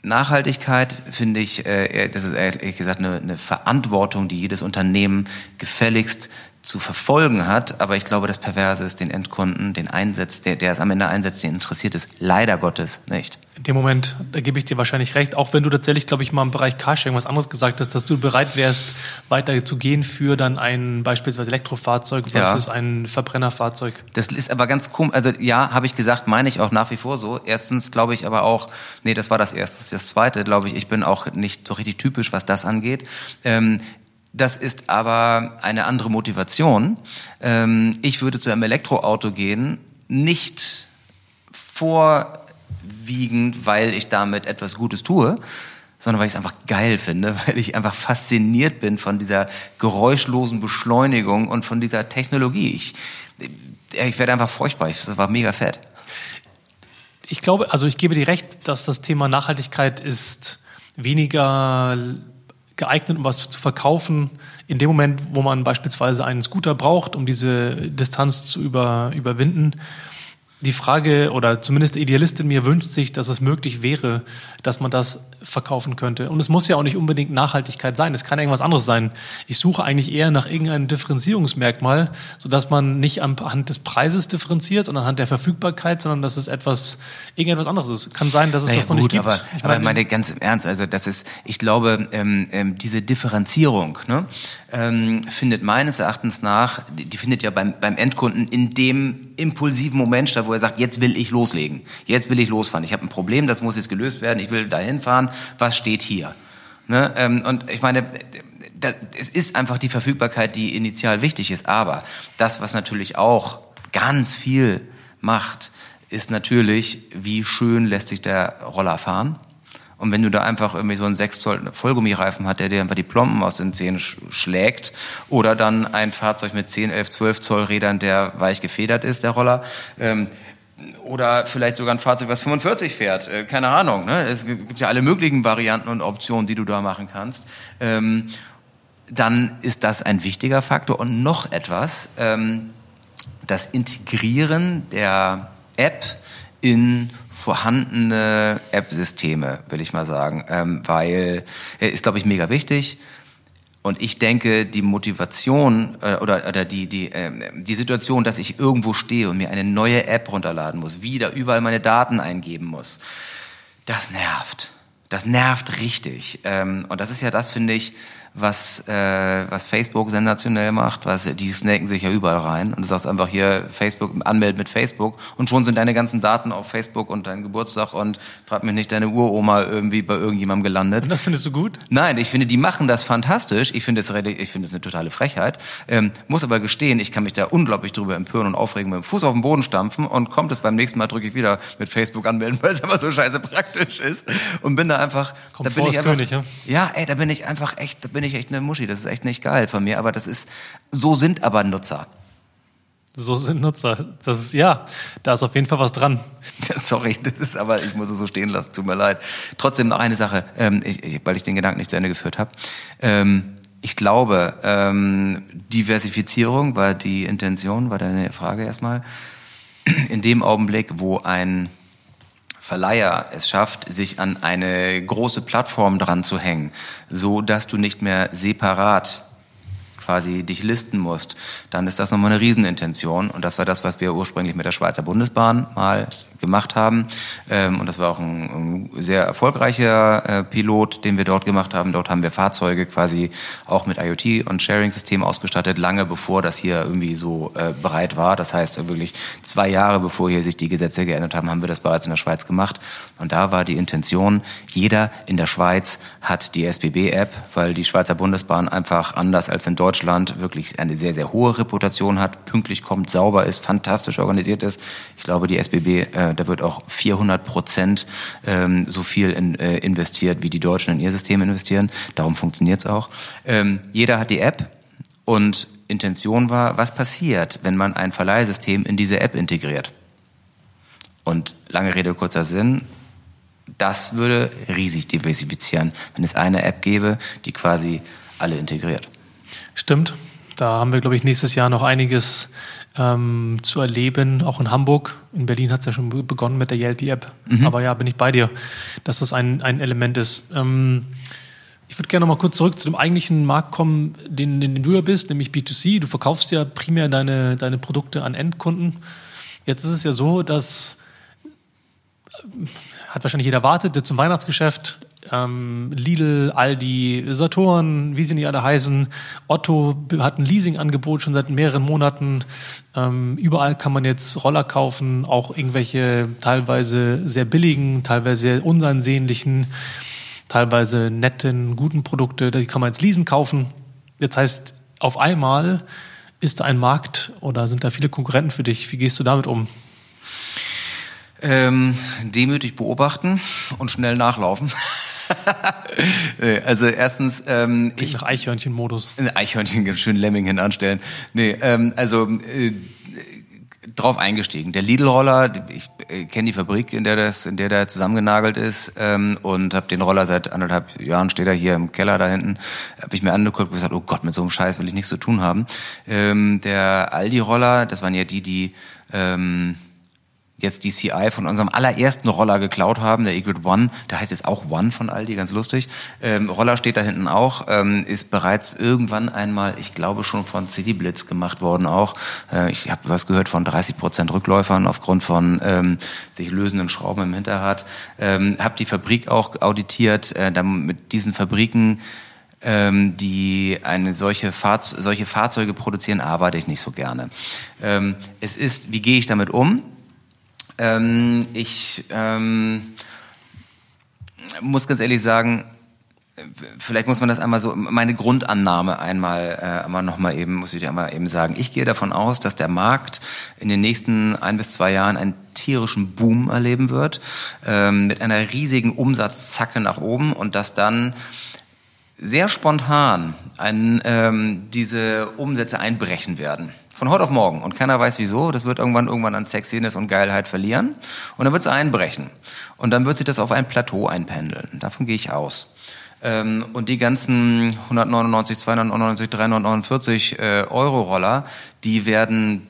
Speaker 1: Nachhaltigkeit finde ich, äh, das ist ehrlich gesagt eine, eine Verantwortung, die jedes Unternehmen gefälligst zu verfolgen hat. Aber ich glaube, das Perverse ist, den Endkunden, den einsetzt, der, der es am Ende einsetzt, den interessiert es leider Gottes nicht.
Speaker 2: In dem Moment, da gebe ich dir wahrscheinlich recht, auch wenn du tatsächlich, glaube ich, mal im Bereich Carsharing was anderes gesagt hast, dass du bereit wärst, weiter zu gehen für dann ein beispielsweise Elektrofahrzeug versus ja. ein Verbrennerfahrzeug.
Speaker 1: Das ist aber ganz komisch. Also ja, habe ich gesagt, meine ich auch nach wie vor so. Erstens glaube ich aber auch, nee, das war das Erste. Das Zweite, glaube ich, ich bin auch nicht so richtig typisch, was das angeht. Ähm, das ist aber eine andere Motivation. Ähm, ich würde zu einem Elektroauto gehen, nicht vorwiegend, weil ich damit etwas Gutes tue, sondern weil ich es einfach geil finde, weil ich einfach fasziniert bin von dieser geräuschlosen Beschleunigung und von dieser Technologie. Ich, ich werde einfach furchtbar. Das war mega fett.
Speaker 2: Ich glaube, also ich gebe dir recht, dass das Thema Nachhaltigkeit ist weniger geeignet, um was zu verkaufen. In dem Moment, wo man beispielsweise einen Scooter braucht, um diese Distanz zu über, überwinden, die Frage oder zumindest der Idealist in mir wünscht sich, dass es möglich wäre, dass man das verkaufen könnte. Und es muss ja auch nicht unbedingt Nachhaltigkeit sein. Es kann irgendwas anderes sein. Ich suche eigentlich eher nach irgendeinem Differenzierungsmerkmal, sodass man nicht anhand des Preises differenziert und anhand der Verfügbarkeit, sondern dass es etwas, irgendetwas anderes ist. Kann sein, dass es naja, das noch gut, nicht gibt.
Speaker 1: Aber, ich aber meine, ganz im Ernst, also das ist, ich glaube, ähm, ähm, diese Differenzierung ne, ähm, findet meines Erachtens nach, die, die findet ja beim, beim Endkunden in dem impulsiven Moment statt, wo er sagt, jetzt will ich loslegen, jetzt will ich losfahren. Ich habe ein Problem, das muss jetzt gelöst werden, ich will dahin fahren, was steht hier? Ne? Ähm, und ich meine, es ist einfach die Verfügbarkeit, die initial wichtig ist, aber das, was natürlich auch ganz viel macht, ist natürlich, wie schön lässt sich der Roller fahren. Und wenn du da einfach irgendwie so einen 6 Zoll Vollgummireifen hast, der dir einfach die Plomben aus den Zähnen schlägt, oder dann ein Fahrzeug mit 10, 11, 12 Zoll Rädern, der weich gefedert ist, der Roller, ähm, oder vielleicht sogar ein Fahrzeug, was 45 fährt, äh, keine Ahnung. Ne? Es gibt ja alle möglichen Varianten und Optionen, die du da machen kannst. Ähm, dann ist das ein wichtiger Faktor. Und noch etwas, ähm, das Integrieren der App in vorhandene App-Systeme, will ich mal sagen, ähm, weil ist, glaube ich, mega wichtig. Und ich denke, die Motivation äh, oder, oder die, die, äh, die Situation, dass ich irgendwo stehe und mir eine neue App runterladen muss, wieder überall meine Daten eingeben muss, das nervt. Das nervt richtig. Ähm, und das ist ja das, finde ich, was, äh, was Facebook sensationell macht, was die snaken sich ja überall rein und du sagst einfach hier Facebook anmelden mit Facebook und schon sind deine ganzen Daten auf Facebook und dein Geburtstag und frag mich nicht deine Uroma irgendwie bei irgendjemandem gelandet.
Speaker 2: Und das findest du gut?
Speaker 1: Nein, ich finde, die machen das fantastisch. Ich finde es ich finde es eine totale Frechheit. Ähm, muss aber gestehen, ich kann mich da unglaublich drüber empören und aufregen, mit dem Fuß auf den Boden stampfen und kommt es beim nächsten Mal drücke ich wieder mit Facebook anmelden, weil es aber so scheiße praktisch ist und bin da einfach
Speaker 2: Kommt
Speaker 1: da bin ich
Speaker 2: einfach, König, ja?
Speaker 1: ja, ey, da bin ich einfach echt, da bin ich echt eine Muschi. Das ist echt nicht geil von mir, aber das ist, so sind aber Nutzer.
Speaker 2: So sind Nutzer. Das ist, ja, da ist auf jeden Fall was dran.
Speaker 1: Sorry, das ist aber, ich muss es so stehen lassen, tut mir leid. Trotzdem noch eine Sache, ähm, ich, weil ich den Gedanken nicht zu Ende geführt habe. Ähm, ich glaube, ähm, Diversifizierung war die Intention, war deine Frage erstmal. In dem Augenblick, wo ein Verleiher es schafft, sich an eine große Plattform dran zu hängen, so dass du nicht mehr separat quasi dich listen musst, dann ist das nochmal eine Riesenintention. Und das war das, was wir ursprünglich mit der Schweizer Bundesbahn mal gemacht haben. Ähm, und das war auch ein, sehr erfolgreicher äh, Pilot, den wir dort gemacht haben. Dort haben wir Fahrzeuge quasi auch mit IoT und Sharing-System ausgestattet, lange bevor das hier irgendwie so äh, bereit war. Das heißt wirklich zwei Jahre bevor hier sich die Gesetze geändert haben, haben wir das bereits in der Schweiz gemacht. Und da war die Intention, jeder in der Schweiz hat die SBB-App, weil die Schweizer Bundesbahn einfach anders als in Deutschland wirklich eine sehr, sehr hohe Reputation hat, pünktlich kommt, sauber ist, fantastisch organisiert ist. Ich glaube, die SBB äh, da wird auch 400 Prozent ähm, so viel in, äh, investiert, wie die Deutschen in ihr System investieren. Darum funktioniert es auch. Ähm, jeder hat die App und Intention war, was passiert, wenn man ein Verleihsystem in diese App integriert? Und lange Rede, kurzer Sinn, das würde riesig diversifizieren, wenn es eine App gäbe, die quasi alle integriert.
Speaker 2: Stimmt. Da haben wir, glaube ich, nächstes Jahr noch einiges ähm, zu erleben, auch in Hamburg. In Berlin hat es ja schon begonnen mit der Yelp-App. Mhm. Aber ja, bin ich bei dir, dass das ein, ein Element ist. Ähm, Ich würde gerne noch mal kurz zurück zu dem eigentlichen Markt kommen, den, den, du ja bist, nämlich B2C. Du verkaufst ja primär deine, deine Produkte an Endkunden. Jetzt ist es ja so, dass hat wahrscheinlich jeder erwartet, der zum Weihnachtsgeschäft ähm, Lidl, Aldi, Saturn, wie sie nicht alle heißen. Otto hat ein Leasingangebot schon seit mehreren Monaten. Ähm, überall kann man jetzt Roller kaufen, auch irgendwelche teilweise sehr billigen, teilweise sehr unansehnlichen, teilweise netten, guten Produkte, die kann man jetzt leasen kaufen. Jetzt heißt, auf einmal ist da ein Markt oder sind da viele Konkurrenten für dich? Wie gehst du damit um?
Speaker 1: Ähm, demütig beobachten und schnell nachlaufen. also erstens, ähm,
Speaker 2: ich nach Eichhörnchen-Modus.
Speaker 1: Eichhörnchen, ganz schön Lemming hin anstellen. Nee, ähm, also äh, drauf eingestiegen. Der Lidl-Roller, ich äh, kenne die Fabrik, in der das, in der der zusammengenagelt ist, ähm, und habe den Roller seit anderthalb Jahren steht er hier im Keller da hinten. Habe ich mir angeguckt und gesagt, oh Gott, mit so einem Scheiß will ich nichts zu tun haben. Ähm, der Aldi-Roller, das waren ja die, die ähm, jetzt die CI von unserem allerersten Roller geklaut haben, der Egrid One, der heißt jetzt auch One von Aldi, ganz lustig. Ähm, Roller steht da hinten auch, ähm, ist bereits irgendwann einmal, ich glaube schon von CD Blitz gemacht worden auch. Äh, ich habe was gehört von 30 Prozent Rückläufern aufgrund von ähm, sich lösenden Schrauben im Hinterrad. Ähm, habe die Fabrik auch auditiert, äh, dann mit diesen Fabriken ähm, die eine solche, Fahrz solche Fahrzeuge produzieren, arbeite ich nicht so gerne. Ähm, es ist, wie gehe ich damit um? Ähm, ich ähm, muss ganz ehrlich sagen, vielleicht muss man das einmal so, meine Grundannahme einmal, äh, einmal nochmal eben, muss ich dir einmal eben sagen. Ich gehe davon aus, dass der Markt in den nächsten ein bis zwei Jahren einen tierischen Boom erleben wird, ähm, mit einer riesigen Umsatzzacke nach oben und dass dann sehr spontan ein, ähm, diese Umsätze einbrechen werden. Von heute auf morgen. Und keiner weiß wieso. Das wird irgendwann irgendwann an Sexiness und Geilheit verlieren. Und dann wird es einbrechen. Und dann wird sich das auf ein Plateau einpendeln. Davon gehe ich aus. Ähm, und die ganzen 199, 299, 349 äh, Euro Roller, die werden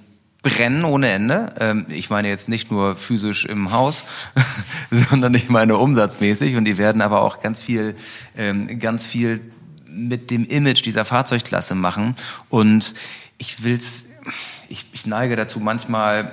Speaker 1: brennen ohne Ende. Ähm, ich meine jetzt nicht nur physisch im Haus, sondern ich meine umsatzmäßig. Und die werden aber auch ganz viel, ähm, ganz viel mit dem Image dieser Fahrzeugklasse machen. Und ich will's ich, ich neige dazu, manchmal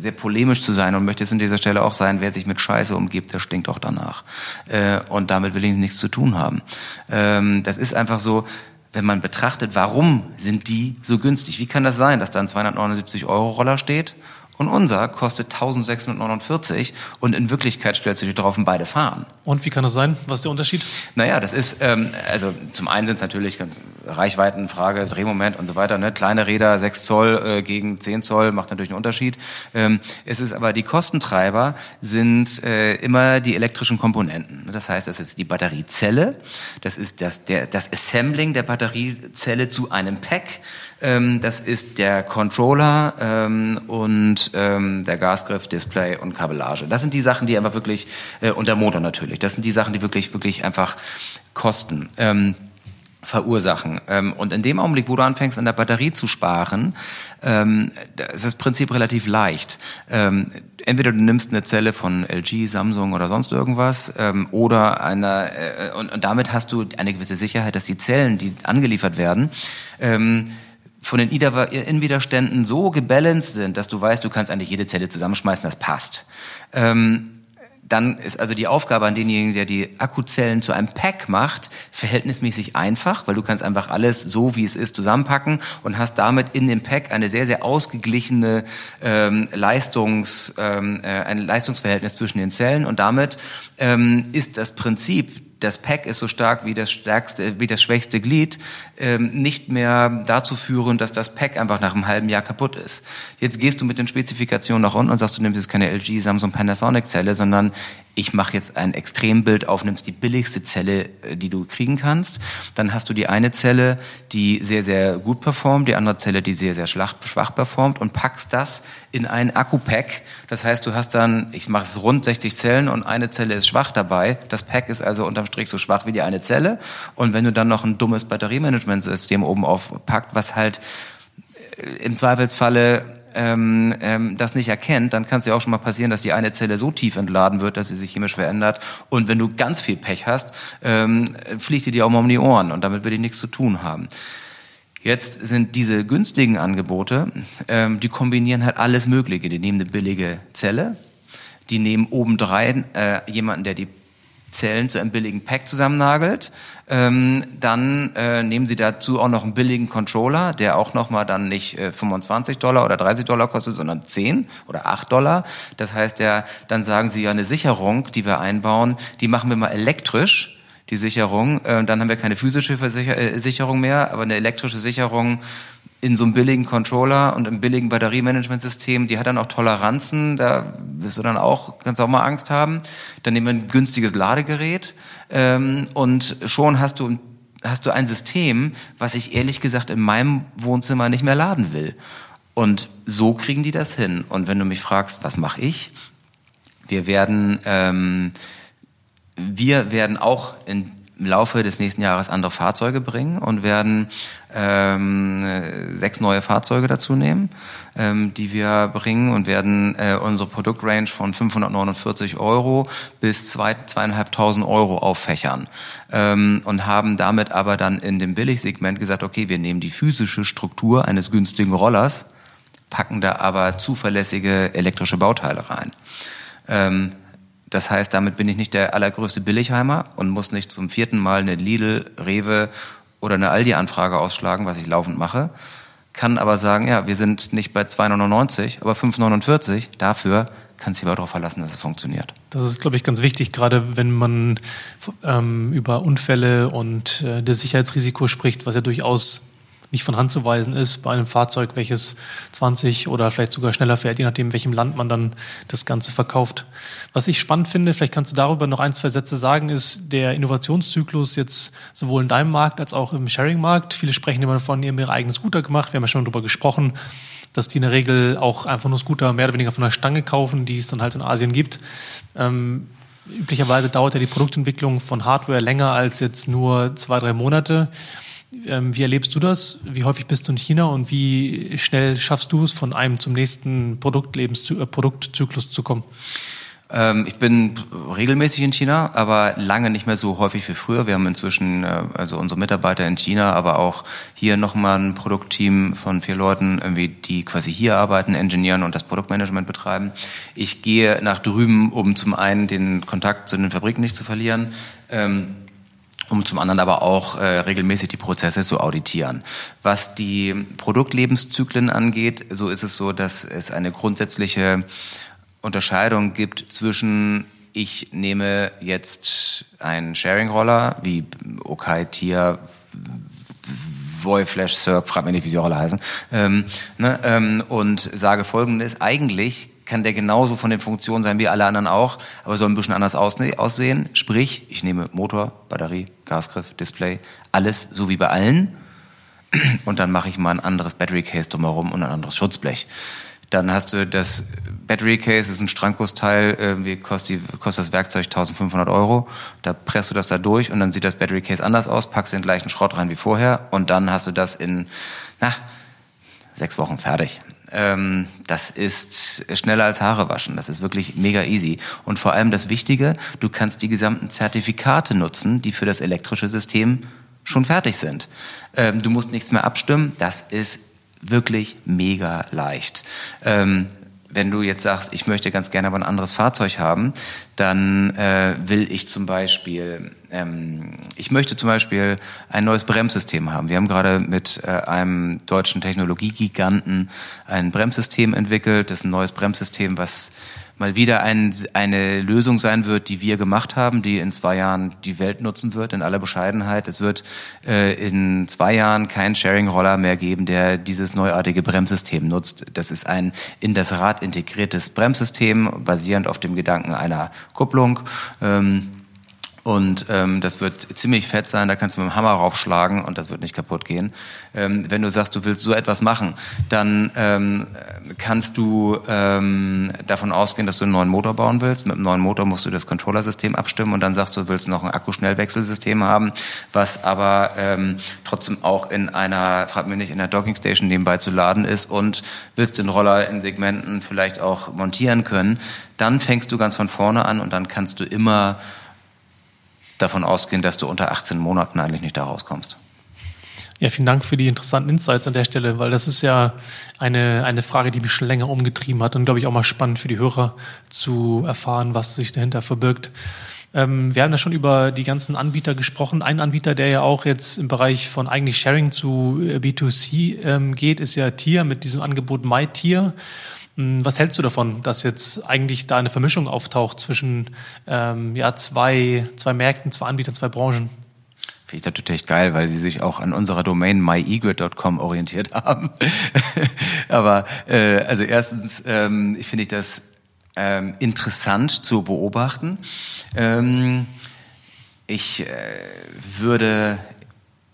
Speaker 1: sehr polemisch zu sein und möchte es an dieser Stelle auch sein, wer sich mit Scheiße umgibt, der stinkt auch danach. Äh, und damit will ich nichts zu tun haben. Ähm, das ist einfach so, wenn man betrachtet, warum sind die so günstig? Wie kann das sein, dass da ein 279 Euro Roller steht und unser kostet 1649 und in Wirklichkeit stellst du dich drauf und beide fahren.
Speaker 2: Und wie kann das sein? Was ist der Unterschied?
Speaker 1: Naja, das ist, ähm, also zum einen sind es natürlich Reichweitenfrage, Drehmoment und so weiter. Ne? Kleine Räder, 6 Zoll äh, gegen 10 Zoll macht natürlich einen Unterschied. Ähm, es ist aber, die Kostentreiber sind äh, immer die elektrischen Komponenten. Das heißt, das ist die Batteriezelle, das ist das, der, das Assembling der Batteriezelle zu einem Pack, ähm, das ist der Controller ähm, und ähm, der Gasgriff, Display und Kabellage. Das sind die Sachen, die einfach wirklich, äh, und der Motor natürlich, das sind die Sachen, die wirklich, wirklich einfach kosten. Ähm, verursachen. Ähm, und in dem Augenblick, wo du anfängst, an der Batterie zu sparen, ähm, ist das Prinzip relativ leicht. Ähm, entweder du nimmst eine Zelle von LG, Samsung oder sonst irgendwas, oder einer, äh, und, damit hast du eine gewisse Sicherheit, dass die Zellen, die angeliefert werden, von den Innenwiderständen so gebalanced sind, dass du weißt, du kannst eigentlich jede Zelle zusammenschmeißen, das passt. Ähm, dann ist also die Aufgabe an denjenigen, der die Akkuzellen zu einem Pack macht, verhältnismäßig einfach, weil du kannst einfach alles so, wie es ist, zusammenpacken und hast damit in dem Pack eine sehr, sehr ausgeglichene ähm, Leistungs, ähm, äh, ein Leistungsverhältnis zwischen den Zellen und damit ähm, ist das Prinzip das Pack ist so stark wie das stärkste, wie das schwächste Glied, ähm, nicht mehr dazu führen, dass das Pack einfach nach einem halben Jahr kaputt ist. Jetzt gehst du mit den Spezifikationen nach unten und sagst, du nimmst jetzt keine LG, Samsung, Panasonic Zelle, sondern ich mache jetzt ein Extrembild auf, nimmst die billigste Zelle, äh, die du kriegen kannst. Dann hast du die eine Zelle, die sehr, sehr gut performt, die andere Zelle, die sehr, sehr schwach, schwach performt und packst das in ein Akku-Pack. Das heißt, du hast dann, ich mache es rund 60 Zellen und eine Zelle ist schwach dabei. Das Pack ist also unterm Strich so schwach wie die eine Zelle. Und wenn du dann noch ein dummes Batteriemanagementsystem oben aufpackt, was halt äh, im Zweifelsfalle ähm, ähm, das nicht erkennt, dann kann es ja auch schon mal passieren, dass die eine Zelle so tief entladen wird, dass sie sich chemisch verändert. Und wenn du ganz viel Pech hast, ähm, fliegt die dir auch mal um die Ohren und damit will ich nichts zu tun haben. Jetzt sind diese günstigen Angebote, ähm, die kombinieren halt alles Mögliche. Die nehmen eine billige Zelle, die nehmen obendrein äh, jemanden, der die Zellen zu einem billigen Pack zusammennagelt. Ähm, dann äh, nehmen Sie dazu auch noch einen billigen Controller, der auch nochmal dann nicht äh, 25 Dollar oder 30 Dollar kostet, sondern 10 oder 8 Dollar. Das heißt, der, dann sagen Sie ja eine Sicherung, die wir einbauen, die machen wir mal elektrisch die Sicherung. Äh, dann haben wir keine physische Versicher äh, Sicherung mehr, aber eine elektrische Sicherung in so einem billigen Controller und im billigen Batteriemanagementsystem, die hat dann auch Toleranzen, da wirst du dann auch, kannst auch mal Angst haben. Dann nehmen wir ein günstiges Ladegerät ähm, und schon hast du, hast du ein System, was ich ehrlich gesagt in meinem Wohnzimmer nicht mehr laden will. Und so kriegen die das hin. Und wenn du mich fragst, was mache ich? Wir werden ähm, wir werden auch in im Laufe des nächsten Jahres andere Fahrzeuge bringen und werden ähm, sechs neue Fahrzeuge dazu nehmen, ähm, die wir bringen und werden äh, unsere Produktrange von 549 Euro bis zwei, zweieinhalbtausend Euro auffächern ähm, und haben damit aber dann in dem Billigsegment gesagt, okay, wir nehmen die physische Struktur eines günstigen Rollers, packen da aber zuverlässige elektrische Bauteile rein. Ähm, das heißt, damit bin ich nicht der allergrößte Billigheimer und muss nicht zum vierten Mal eine Lidl, Rewe oder eine Aldi-Anfrage ausschlagen, was ich laufend mache. Kann aber sagen, ja, wir sind nicht bei 2,99, aber 5,49. Dafür kannst du aber darauf verlassen, dass es funktioniert.
Speaker 2: Das ist, glaube ich, ganz wichtig, gerade wenn man ähm, über Unfälle und äh, das Sicherheitsrisiko spricht, was ja durchaus nicht von Hand zu weisen ist bei einem Fahrzeug, welches 20 oder vielleicht sogar schneller fährt, je nachdem, in welchem Land man dann das Ganze verkauft. Was ich spannend finde, vielleicht kannst du darüber noch ein, zwei Sätze sagen, ist der Innovationszyklus jetzt sowohl in deinem Markt als auch im Sharing-Markt. Viele sprechen immer davon, ihr habt ihre eigenen Scooter gemacht. Wir haben ja schon darüber gesprochen, dass die in der Regel auch einfach nur Scooter mehr oder weniger von der Stange kaufen, die es dann halt in Asien gibt. Ähm, üblicherweise dauert ja die Produktentwicklung von Hardware länger als jetzt nur zwei, drei Monate. Ähm, wie erlebst du das? Wie häufig bist du in China und wie schnell schaffst du es, von einem zum nächsten Produktlebens äh, Produktzyklus zu kommen?
Speaker 1: Ähm, ich bin regelmäßig in China, aber lange nicht mehr so häufig wie früher. Wir haben inzwischen äh, also unsere Mitarbeiter in China, aber auch hier nochmal ein Produktteam von vier Leuten, irgendwie, die quasi hier arbeiten, ingenieren und das Produktmanagement betreiben. Ich gehe nach drüben, um zum einen den Kontakt zu den Fabriken nicht zu verlieren. Ähm, um zum anderen aber auch äh, regelmäßig die Prozesse zu auditieren. Was die Produktlebenszyklen angeht, so ist es so, dass es eine grundsätzliche Unterscheidung gibt zwischen ich nehme jetzt einen Sharing-Roller wie Okai, Tier, Voy, Flash, Cirque, frag mich nicht, wie sie alle heißen, ähm, ne, ähm, und sage folgendes, eigentlich kann der genauso von den Funktionen sein wie alle anderen auch, aber soll ein bisschen anders aussehen. Sprich, ich nehme Motor, Batterie, Gasgriff, Display, alles so wie bei allen. Und dann mache ich mal ein anderes Battery Case drumherum und ein anderes Schutzblech. Dann hast du das Battery Case, ist ein Strankgusteil, irgendwie kostet, kostet das Werkzeug 1500 Euro. Da presst du das da durch und dann sieht das Battery Case anders aus, packst den gleichen Schrott rein wie vorher und dann hast du das in, na, sechs Wochen fertig. Ähm, das ist schneller als Haare waschen. Das ist wirklich mega easy. Und vor allem das Wichtige, du kannst die gesamten Zertifikate nutzen, die für das elektrische System schon fertig sind. Ähm, du musst nichts mehr abstimmen. Das ist wirklich mega leicht. Ähm, wenn du jetzt sagst, ich möchte ganz gerne aber ein anderes Fahrzeug haben, dann äh, will ich zum Beispiel, ähm, ich möchte zum Beispiel ein neues Bremssystem haben. Wir haben gerade mit äh, einem deutschen Technologiegiganten ein Bremssystem entwickelt. Das ist ein neues Bremssystem, was mal wieder ein, eine Lösung sein wird, die wir gemacht haben, die in zwei Jahren die Welt nutzen wird, in aller Bescheidenheit. Es wird äh, in zwei Jahren keinen Sharing-Roller mehr geben, der dieses neuartige Bremssystem nutzt. Das ist ein in das Rad integriertes Bremssystem, basierend auf dem Gedanken einer Kupplung. Ähm, Und ähm, das wird ziemlich fett sein, da kannst du mit dem Hammer raufschlagen und das wird nicht kaputt gehen. Ähm, wenn du sagst, du willst so etwas machen, dann ähm, kannst du ähm, davon ausgehen, dass du einen neuen Motor bauen willst. Mit einem neuen Motor musst du das Controllersystem abstimmen und dann sagst du, du willst noch ein Akkuschnellwechselsystem haben, was aber ähm, trotzdem auch in einer, frag mich nicht, in einer Dockingstation nebenbei zu laden ist und willst den Roller in Segmenten vielleicht auch montieren können. Dann fängst du ganz von vorne an und dann kannst du immer davon ausgehen, dass du unter 18 Monaten eigentlich nicht da rauskommst.
Speaker 2: Ja, vielen Dank für die interessanten Insights an der Stelle, weil das ist ja eine, eine Frage, die mich schon länger umgetrieben hat und glaube ich auch mal spannend für die Hörer zu erfahren, was sich dahinter verbirgt. Ähm, wir haben ja schon über die ganzen Anbieter gesprochen. Ein Anbieter, der ja auch jetzt im Bereich von eigentlich Sharing zu äh, B2C ähm, geht, ist ja Tier mit diesem Angebot MyTier. Hm, was hältst du davon, dass jetzt eigentlich da eine Vermischung auftaucht zwischen ähm, ja, zwei, zwei Märkten, zwei Anbietern, zwei Branchen?
Speaker 1: Finde ich natürlich geil, weil sie sich auch an unserer Domain myegrid.com orientiert haben. Aber äh, also erstens ähm, finde ich das ähm, interessant zu beobachten. Ähm, ich äh, würde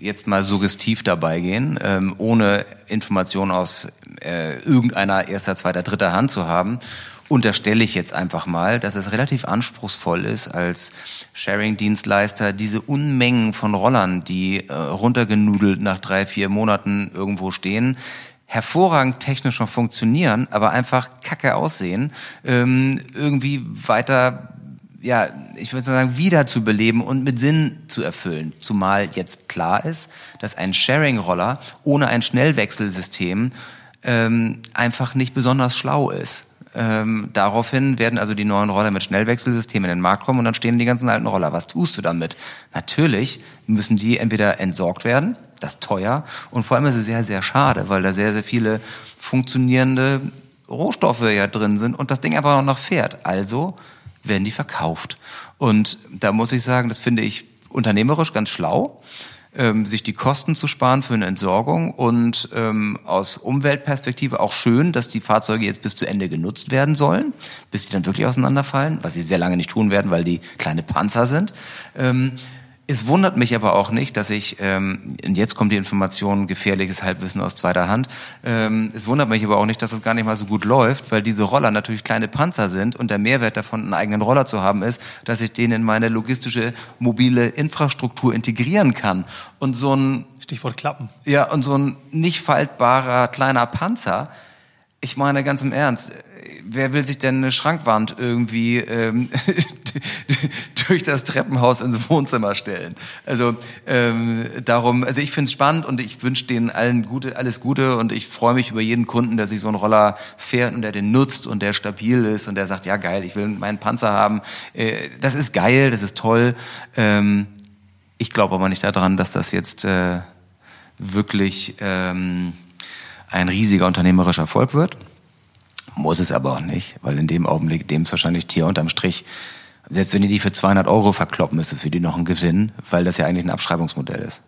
Speaker 1: jetzt mal suggestiv dabei gehen, ähm, ohne Informationen aus äh, irgendeiner erster, zweiter, dritter Hand zu haben, unterstelle ich jetzt einfach mal, dass es relativ anspruchsvoll ist, als Sharing-Dienstleister diese Unmengen von Rollern, die äh, runtergenudelt nach drei, vier Monaten irgendwo stehen, hervorragend technisch noch funktionieren, aber einfach kacke aussehen, ähm, irgendwie weiter ja, ich würde sagen, wiederzubeleben und mit Sinn zu erfüllen. Zumal jetzt klar ist, dass ein Sharing-Roller ohne ein Schnellwechselsystem ähm, einfach nicht besonders schlau ist. Ähm, daraufhin werden also die neuen Roller mit Schnellwechselsystemen in den Markt kommen und dann stehen die ganzen alten Roller. Was tust du damit? Natürlich müssen die entweder entsorgt werden, das ist teuer, und vor allem ist es sehr, sehr schade, weil da sehr, sehr viele funktionierende Rohstoffe ja drin sind und das Ding einfach noch fährt. Also werden die verkauft. Und da muss ich sagen, das finde ich unternehmerisch ganz schlau, ähm, sich die Kosten zu sparen für eine Entsorgung und ähm, aus Umweltperspektive auch schön, dass die Fahrzeuge jetzt bis zu Ende genutzt werden sollen, bis sie dann wirklich auseinanderfallen, was sie sehr lange nicht tun werden, weil die kleine Panzer sind. Ähm, es wundert mich aber auch nicht, dass ich, ähm, und jetzt kommt die Information, gefährliches Halbwissen aus zweiter Hand, ähm, es wundert mich aber auch nicht, dass es gar nicht mal so gut läuft, weil diese Roller natürlich kleine Panzer sind und der Mehrwert davon, einen eigenen Roller zu haben, ist, dass ich den in meine logistische mobile Infrastruktur integrieren kann. Und so ein
Speaker 2: Stichwort Klappen.
Speaker 1: Ja, und so ein nicht faltbarer kleiner Panzer, ich meine ganz im Ernst, wer will sich denn eine Schrankwand irgendwie ähm, durch das Treppenhaus ins Wohnzimmer stellen? Also ähm, darum, also ich finde es spannend und ich wünsche denen allen gute, alles Gute und ich freue mich über jeden Kunden, der sich so einen Roller fährt und der den nutzt und der stabil ist und der sagt, ja geil, ich will meinen Panzer haben. Äh, das ist geil, das ist toll. Ähm, ich glaube aber nicht daran, dass das jetzt äh, wirklich ähm, ein riesiger unternehmerischer Erfolg wird. Muss es aber auch nicht, weil in dem Augenblick, dem ist wahrscheinlich Tier unterm Strich, selbst wenn die die für 200 Euro verkloppen, ist es für die noch ein Gewinn, weil das ja eigentlich ein Abschreibungsmodell ist.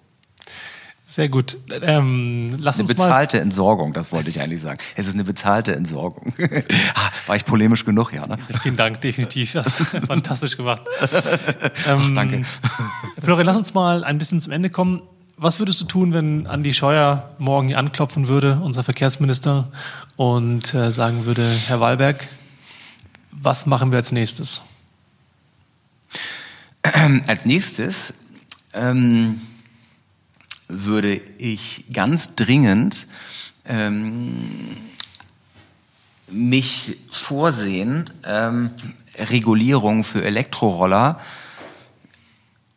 Speaker 2: Sehr gut. Ähm,
Speaker 1: lass eine uns bezahlte mal Entsorgung, das wollte ich eigentlich sagen. Es ist eine bezahlte Entsorgung. Ah, war ich polemisch genug, ja? Ne?
Speaker 2: Vielen Dank, definitiv. Das ist fantastisch gemacht.
Speaker 1: Ähm, Ach, danke.
Speaker 2: Florian, lass uns mal ein bisschen zum Ende kommen. Was würdest du tun, wenn Andi Scheuer morgen hier anklopfen würde, unser Verkehrsminister, und äh, sagen würde, Herr Wahlberg, was machen wir als nächstes?
Speaker 1: Als nächstes ähm, würde ich ganz dringend ähm, mich vorsehen, ähm, Regulierung für Elektroroller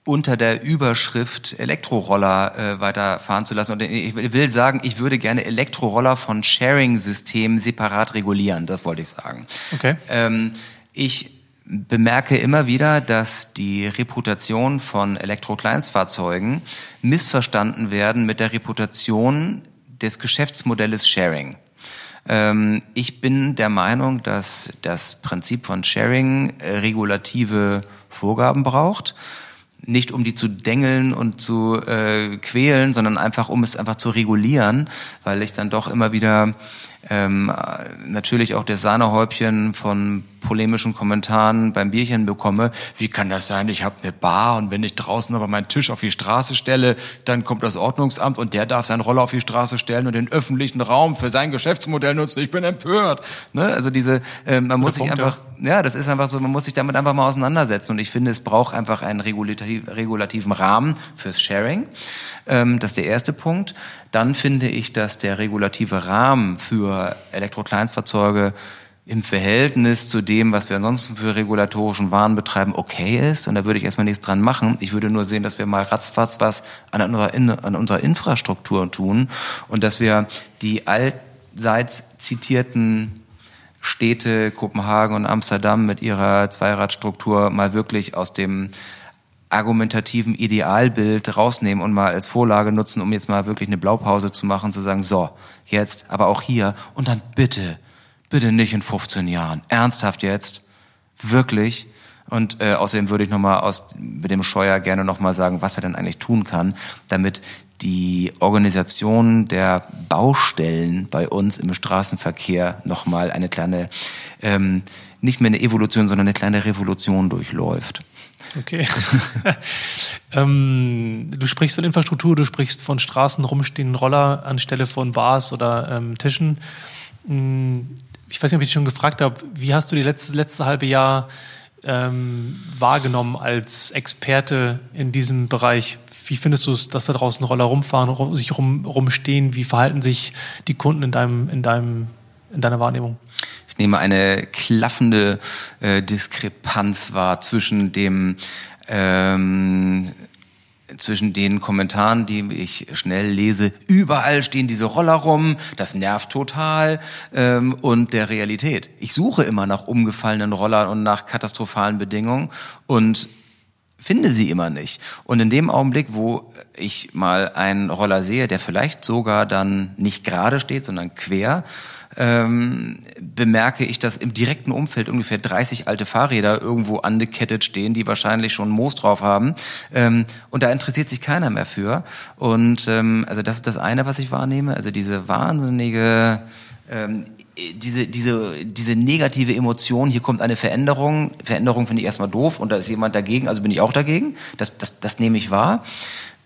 Speaker 1: unter der Überschrift Elektroroller äh, weiterfahren zu lassen. Und ich will sagen, ich würde gerne Elektroroller von Sharing-Systemen separat regulieren. Das wollte ich sagen.
Speaker 2: Okay.
Speaker 1: Ähm, ich bemerke immer wieder, dass die Reputation von Elektrokleinstfahrzeugen missverstanden werden mit der Reputation des Geschäftsmodells Sharing. Ähm, ich bin der Meinung, dass das Prinzip von Sharing äh, regulative Vorgaben braucht nicht um die zu dengeln und zu äh, quälen, sondern einfach um es einfach zu regulieren, weil ich dann doch immer wieder ähm, natürlich auch das Sahnehäubchen von polemischen Kommentaren beim Bierchen bekomme, wie kann das sein, ich habe eine Bar und wenn ich draußen aber meinen Tisch auf die Straße stelle, dann kommt das Ordnungsamt und der darf seinen Roller auf die Straße stellen und den öffentlichen Raum für sein Geschäftsmodell nutzen. Ich bin empört. Ne? Also diese, äh, man muss sich einfach, ja, das ist einfach so, man muss sich damit einfach mal auseinandersetzen und ich finde, es braucht einfach einen regulativ, regulativen Rahmen fürs Sharing. Ähm, das ist der erste Punkt. Dann finde ich, dass der regulative Rahmen für Elektrokleinstfahrzeuge im Verhältnis zu dem, was wir ansonsten für regulatorischen Waren betreiben, okay ist. Und da würde ich erstmal nichts dran machen. Ich würde nur sehen, dass wir mal ratzfatz was an unserer, an unserer Infrastruktur tun und dass wir die allseits zitierten Städte, Kopenhagen und Amsterdam mit ihrer Zweiradstruktur mal wirklich aus dem argumentativen Idealbild rausnehmen und mal als Vorlage nutzen, um jetzt mal wirklich eine Blaupause zu machen, zu sagen, so, jetzt, aber auch hier und dann bitte Bitte nicht in 15 Jahren. Ernsthaft jetzt? Wirklich? Und äh, außerdem würde ich nochmal mit dem Scheuer gerne nochmal sagen, was er denn eigentlich tun kann, damit die Organisation der Baustellen bei uns im Straßenverkehr nochmal eine kleine, ähm, nicht mehr eine Evolution, sondern eine kleine Revolution durchläuft.
Speaker 2: Okay. ähm, du sprichst von Infrastruktur, du sprichst von Straßen rumstehenden Roller anstelle von Bars oder ähm, Tischen. Ich weiß nicht, ob ich dich schon gefragt habe, wie hast du die letzte, letzte halbe Jahr ähm, wahrgenommen als Experte in diesem Bereich? Wie findest du es, dass da draußen Roller rumfahren, rum, sich rum, rumstehen? Wie verhalten sich die Kunden in, deinem, in, deinem, in deiner Wahrnehmung?
Speaker 1: Ich nehme eine klaffende äh, Diskrepanz wahr zwischen dem ähm, zwischen den Kommentaren, die ich schnell lese, überall stehen diese Roller rum, das nervt total, ähm, und der Realität. Ich suche immer nach umgefallenen Rollern und nach katastrophalen Bedingungen und finde sie immer nicht. Und in dem Augenblick, wo ich mal einen Roller sehe, der vielleicht sogar dann nicht gerade steht, sondern quer, ähm, bemerke ich, dass im direkten Umfeld ungefähr 30 alte Fahrräder irgendwo angekettet stehen, die wahrscheinlich schon Moos drauf haben. Ähm, und da interessiert sich keiner mehr für. Und ähm, also das ist das eine, was ich wahrnehme. Also diese wahnsinnige ähm, diese, diese, diese negative Emotion, hier kommt eine Veränderung. Veränderung finde ich erstmal doof und da ist jemand dagegen, also bin ich auch dagegen. Das, das, das nehme ich wahr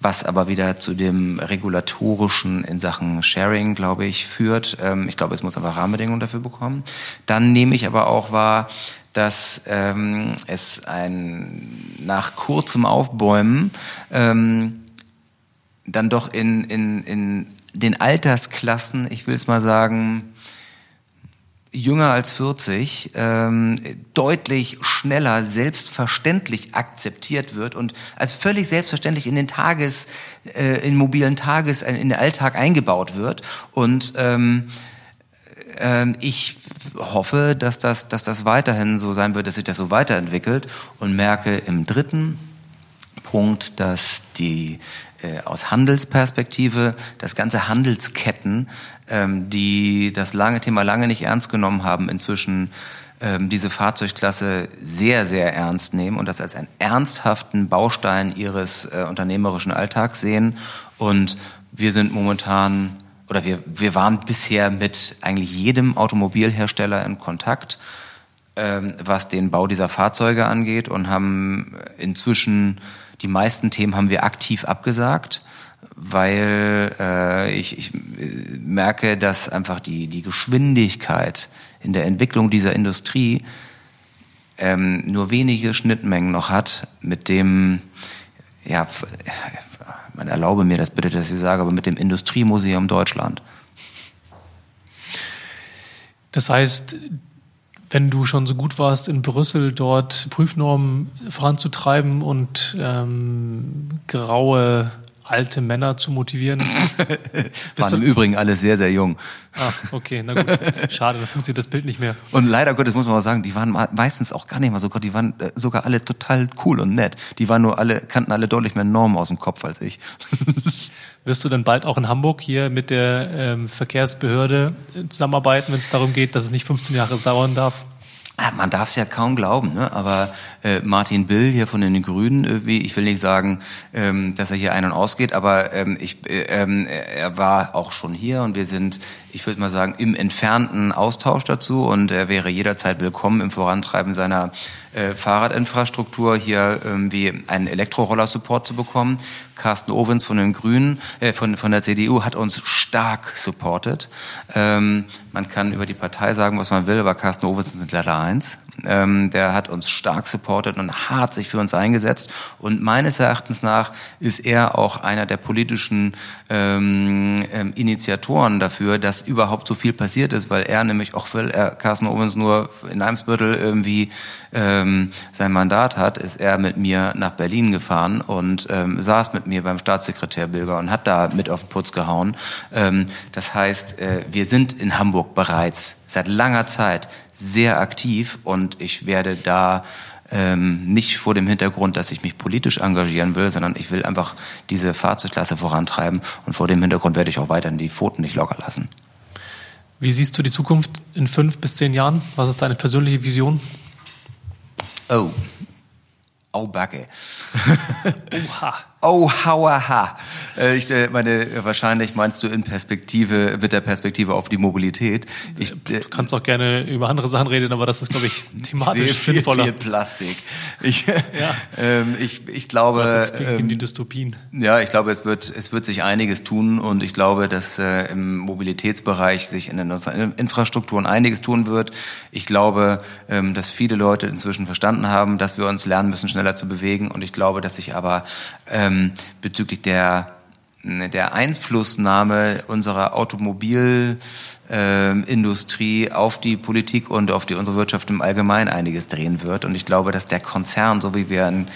Speaker 1: was aber wieder zu dem regulatorischen in Sachen Sharing, glaube ich, führt. Ähm, ich glaube, es muss einfach Rahmenbedingungen dafür bekommen. Dann nehme ich aber auch wahr, dass ähm, es ein nach kurzem Aufbäumen ähm, dann doch in, in, in den Altersklassen, ich will es mal sagen, jünger als 40 ähm, deutlich schneller selbstverständlich akzeptiert wird und als völlig selbstverständlich in den Tages, äh, in mobilen Tages, äh, in den Alltag eingebaut wird. Und ähm, ähm, ich hoffe, dass das, dass das weiterhin so sein wird, dass sich das so weiterentwickelt und merke im dritten Punkt, dass die äh, aus Handelsperspektive, dass ganze Handelsketten, ähm, die das lange Thema lange nicht ernst genommen haben, inzwischen ähm, diese Fahrzeugklasse sehr, sehr ernst nehmen und das als einen ernsthaften Baustein ihres äh, unternehmerischen Alltags sehen. Und wir sind momentan oder wir, wir waren bisher mit eigentlich jedem Automobilhersteller in Kontakt, ähm, was den Bau dieser Fahrzeuge angeht und haben inzwischen die meisten Themen haben wir aktiv abgesagt, weil äh, ich, ich merke, dass einfach die, die Geschwindigkeit in der Entwicklung dieser Industrie ähm, nur wenige Schnittmengen noch hat mit dem, ja, man erlaube mir das bitte, dass ich sage, aber mit dem Industriemuseum Deutschland.
Speaker 2: Das heißt, wenn du schon so gut warst, in Brüssel dort Prüfnormen voranzutreiben und ähm, graue alte Männer zu motivieren.
Speaker 1: Waren im Übrigen alle sehr, sehr jung.
Speaker 2: Ah, okay, na gut. Schade, dann funktioniert das Bild nicht mehr.
Speaker 1: Und leider Gottes muss man auch sagen, die waren meistens auch gar nicht mal so gut, die waren äh, sogar alle total cool und nett. Die waren nur alle, kannten alle deutlich mehr Normen aus dem Kopf als ich.
Speaker 2: Wirst du dann bald auch in Hamburg hier mit der ähm, Verkehrsbehörde zusammenarbeiten, wenn es darum geht, dass es nicht 15 Jahre dauern darf?
Speaker 1: Ah, man darf es ja kaum glauben, ne? aber äh, Martin Bill hier von den Grünen, irgendwie, ich will nicht sagen, ähm, dass er hier ein- und ausgeht, aber ähm, ich, äh, ähm, er war auch schon hier und wir sind, ich würde mal sagen, im entfernten Austausch dazu und er wäre jederzeit willkommen im Vorantreiben seiner äh, Fahrradinfrastruktur hier irgendwie einen Elektroroller-Support zu bekommen. Carsten Owens von den Grünen, äh, von, von der CDU hat uns stark supportet. Ähm, man kann über die Partei sagen, was man will, aber Carsten Owens sind leider eins. Ähm, der hat uns stark supportet und hart sich für uns eingesetzt. Und meines Erachtens nach ist er auch einer der politischen ähm, ähm, Initiatoren dafür, dass überhaupt so viel passiert ist, weil er nämlich auch, weil er Carsten Owens nur in Eimsbüttel irgendwie ähm, sein Mandat hat, ist er mit mir nach Berlin gefahren und ähm, saß mit mir beim Staatssekretär Bilger und hat da mit auf den Putz gehauen. Ähm, das heißt, äh, wir sind in Hamburg bereits seit langer Zeit sehr aktiv und ich werde da ähm, nicht vor dem Hintergrund, dass ich mich politisch engagieren will, sondern ich will einfach diese Fahrzeugklasse vorantreiben und vor dem Hintergrund werde ich auch weiterhin die Pfoten nicht locker lassen.
Speaker 2: Wie siehst du die Zukunft in fünf bis zehn Jahren? Was ist deine persönliche Vision?
Speaker 1: Oh, oh Backe.
Speaker 2: Oha.
Speaker 1: Oh, hauaha. Äh, ich äh, meine, wahrscheinlich meinst du in Perspektive, mit der Perspektive auf die Mobilität.
Speaker 2: Ich, äh, du kannst auch gerne über andere Sachen reden, aber das ist, glaube ich, thematisch
Speaker 1: ich viel,
Speaker 2: sinnvoller.
Speaker 1: Viel Plastik. Ich, ja. ähm, ich, ich glaube.
Speaker 2: Ähm, die Dystopien.
Speaker 1: Ja, ich glaube, es wird, es wird sich einiges tun und ich glaube, dass äh, im Mobilitätsbereich sich in den Infrastrukturen einiges tun wird. Ich glaube, ähm, dass viele Leute inzwischen verstanden haben, dass wir uns lernen müssen, schneller zu bewegen und ich glaube, dass sich aber ähm, bezüglich der, der Einflussnahme unserer Automobilindustrie äh, auf die Politik und auf die, unsere Wirtschaft im Allgemeinen einiges drehen wird. Und ich glaube, dass der Konzern, so wie wir ihn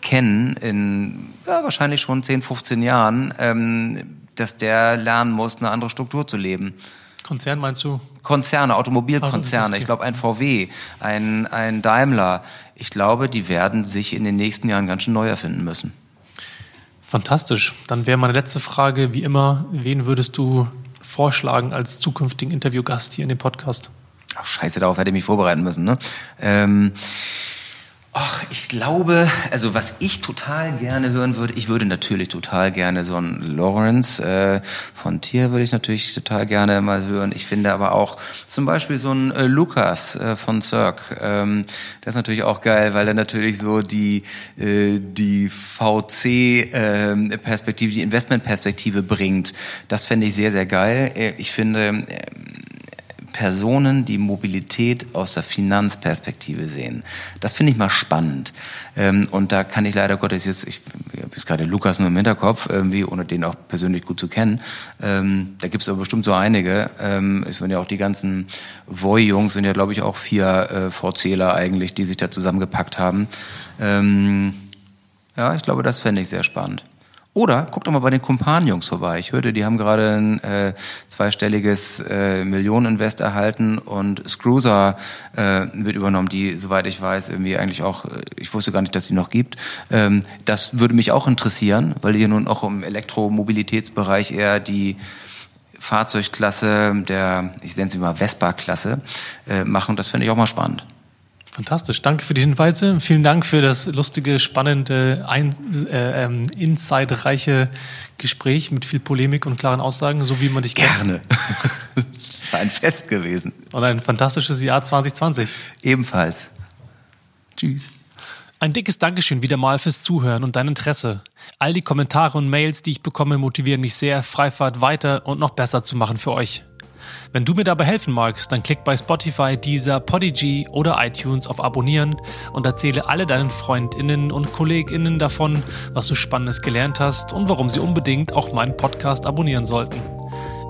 Speaker 1: kennen, in ja, wahrscheinlich schon 10, 15 Jahren, ähm, dass der lernen muss, eine andere Struktur zu leben.
Speaker 2: Konzern meinst du?
Speaker 1: Konzerne, Automobilkonzerne. Ich glaube, ein VW, ein, ein Daimler. Ich glaube, die werden sich in den nächsten Jahren ganz schön neu erfinden müssen.
Speaker 2: Fantastisch. Dann wäre meine letzte Frage, wie immer, wen würdest du vorschlagen als zukünftigen Interviewgast hier in dem Podcast?
Speaker 1: Ach, scheiße, darauf hätte ich mich vorbereiten müssen. Ne? Ähm, Ach, ich glaube, also was ich total gerne hören würde, ich würde natürlich total gerne so einen Lawrence äh, von Tier würde ich natürlich total gerne mal hören. Ich finde aber auch zum Beispiel so einen äh, Lukas äh, von Cirque, ähm, das ist natürlich auch geil, weil er natürlich so die äh, die VC-Perspektive, ähm, die Investmentperspektive bringt. Das fände ich sehr sehr geil. Äh, ich finde äh, Personen, die Mobilität aus der Finanzperspektive sehen. Das finde ich mal spannend. Ähm, und da kann ich leider Gottes jetzt, ich, habe jetzt gerade Lukas nur im Hinterkopf, irgendwie, ohne den auch persönlich gut zu kennen. Ähm, da gibt es aber bestimmt so einige. Ähm, es werden ja auch die ganzen Voy-Jungs, sind ja, glaube ich, auch vier äh, VCler eigentlich, die sich da zusammengepackt haben. ja, ich glaube, das fände ich sehr spannend. Oder guck doch mal bei den Kumpan-Jungs vorbei. Ich hörte, die haben gerade ein äh, zweistelliges äh, Millioneninvest erhalten und Scruiser äh, wird übernommen, die, soweit ich weiß, irgendwie eigentlich auch, äh, ich wusste gar nicht, dass sie noch gibt. Ähm, das würde mich auch interessieren, weil hier nun auch im Elektromobilitätsbereich eher die Fahrzeugklasse der, ich nenne sie mal Vespa-Klasse, äh, machen. Das finde ich auch mal spannend.
Speaker 2: Fantastisch, danke für die Hinweise. Vielen Dank für das lustige, spannende, ein, äh, ähm, insidereiche Gespräch mit viel Polemik und klaren Aussagen, so wie man dich
Speaker 1: kennt. Gerne. War ein Fest gewesen.
Speaker 2: Und ein fantastisches Jahr 2020.
Speaker 1: Ebenfalls. Tschüss.
Speaker 2: Ein dickes Dankeschön wieder mal fürs Zuhören und dein Interesse. All die Kommentare und Mails, die ich bekomme, motivieren mich sehr, Freifahrt weiter und noch besser zu machen für euch. Wenn du mir dabei helfen magst, dann klick bei Spotify, Deezer, Podigy oder iTunes auf Abonnieren und erzähle alle deinen Freundinnen und Kolleginnen davon, was du Spannendes gelernt hast und warum sie unbedingt auch meinen Podcast abonnieren sollten.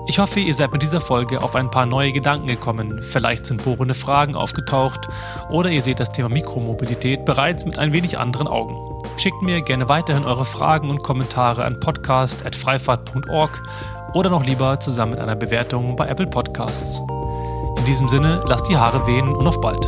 Speaker 2: Ich hoffe, ihr seid mit dieser Folge auf ein paar neue Gedanken gekommen. Vielleicht sind bohrende Fragen aufgetaucht oder ihr seht das Thema Mikromobilität bereits mit ein wenig anderen Augen. Schickt mir gerne weiterhin eure Fragen und Kommentare an podcast.freifahrt.org oder noch lieber zusammen mit einer Bewertung bei Apple Podcasts. In diesem Sinne, lasst die Haare wehen und auf bald.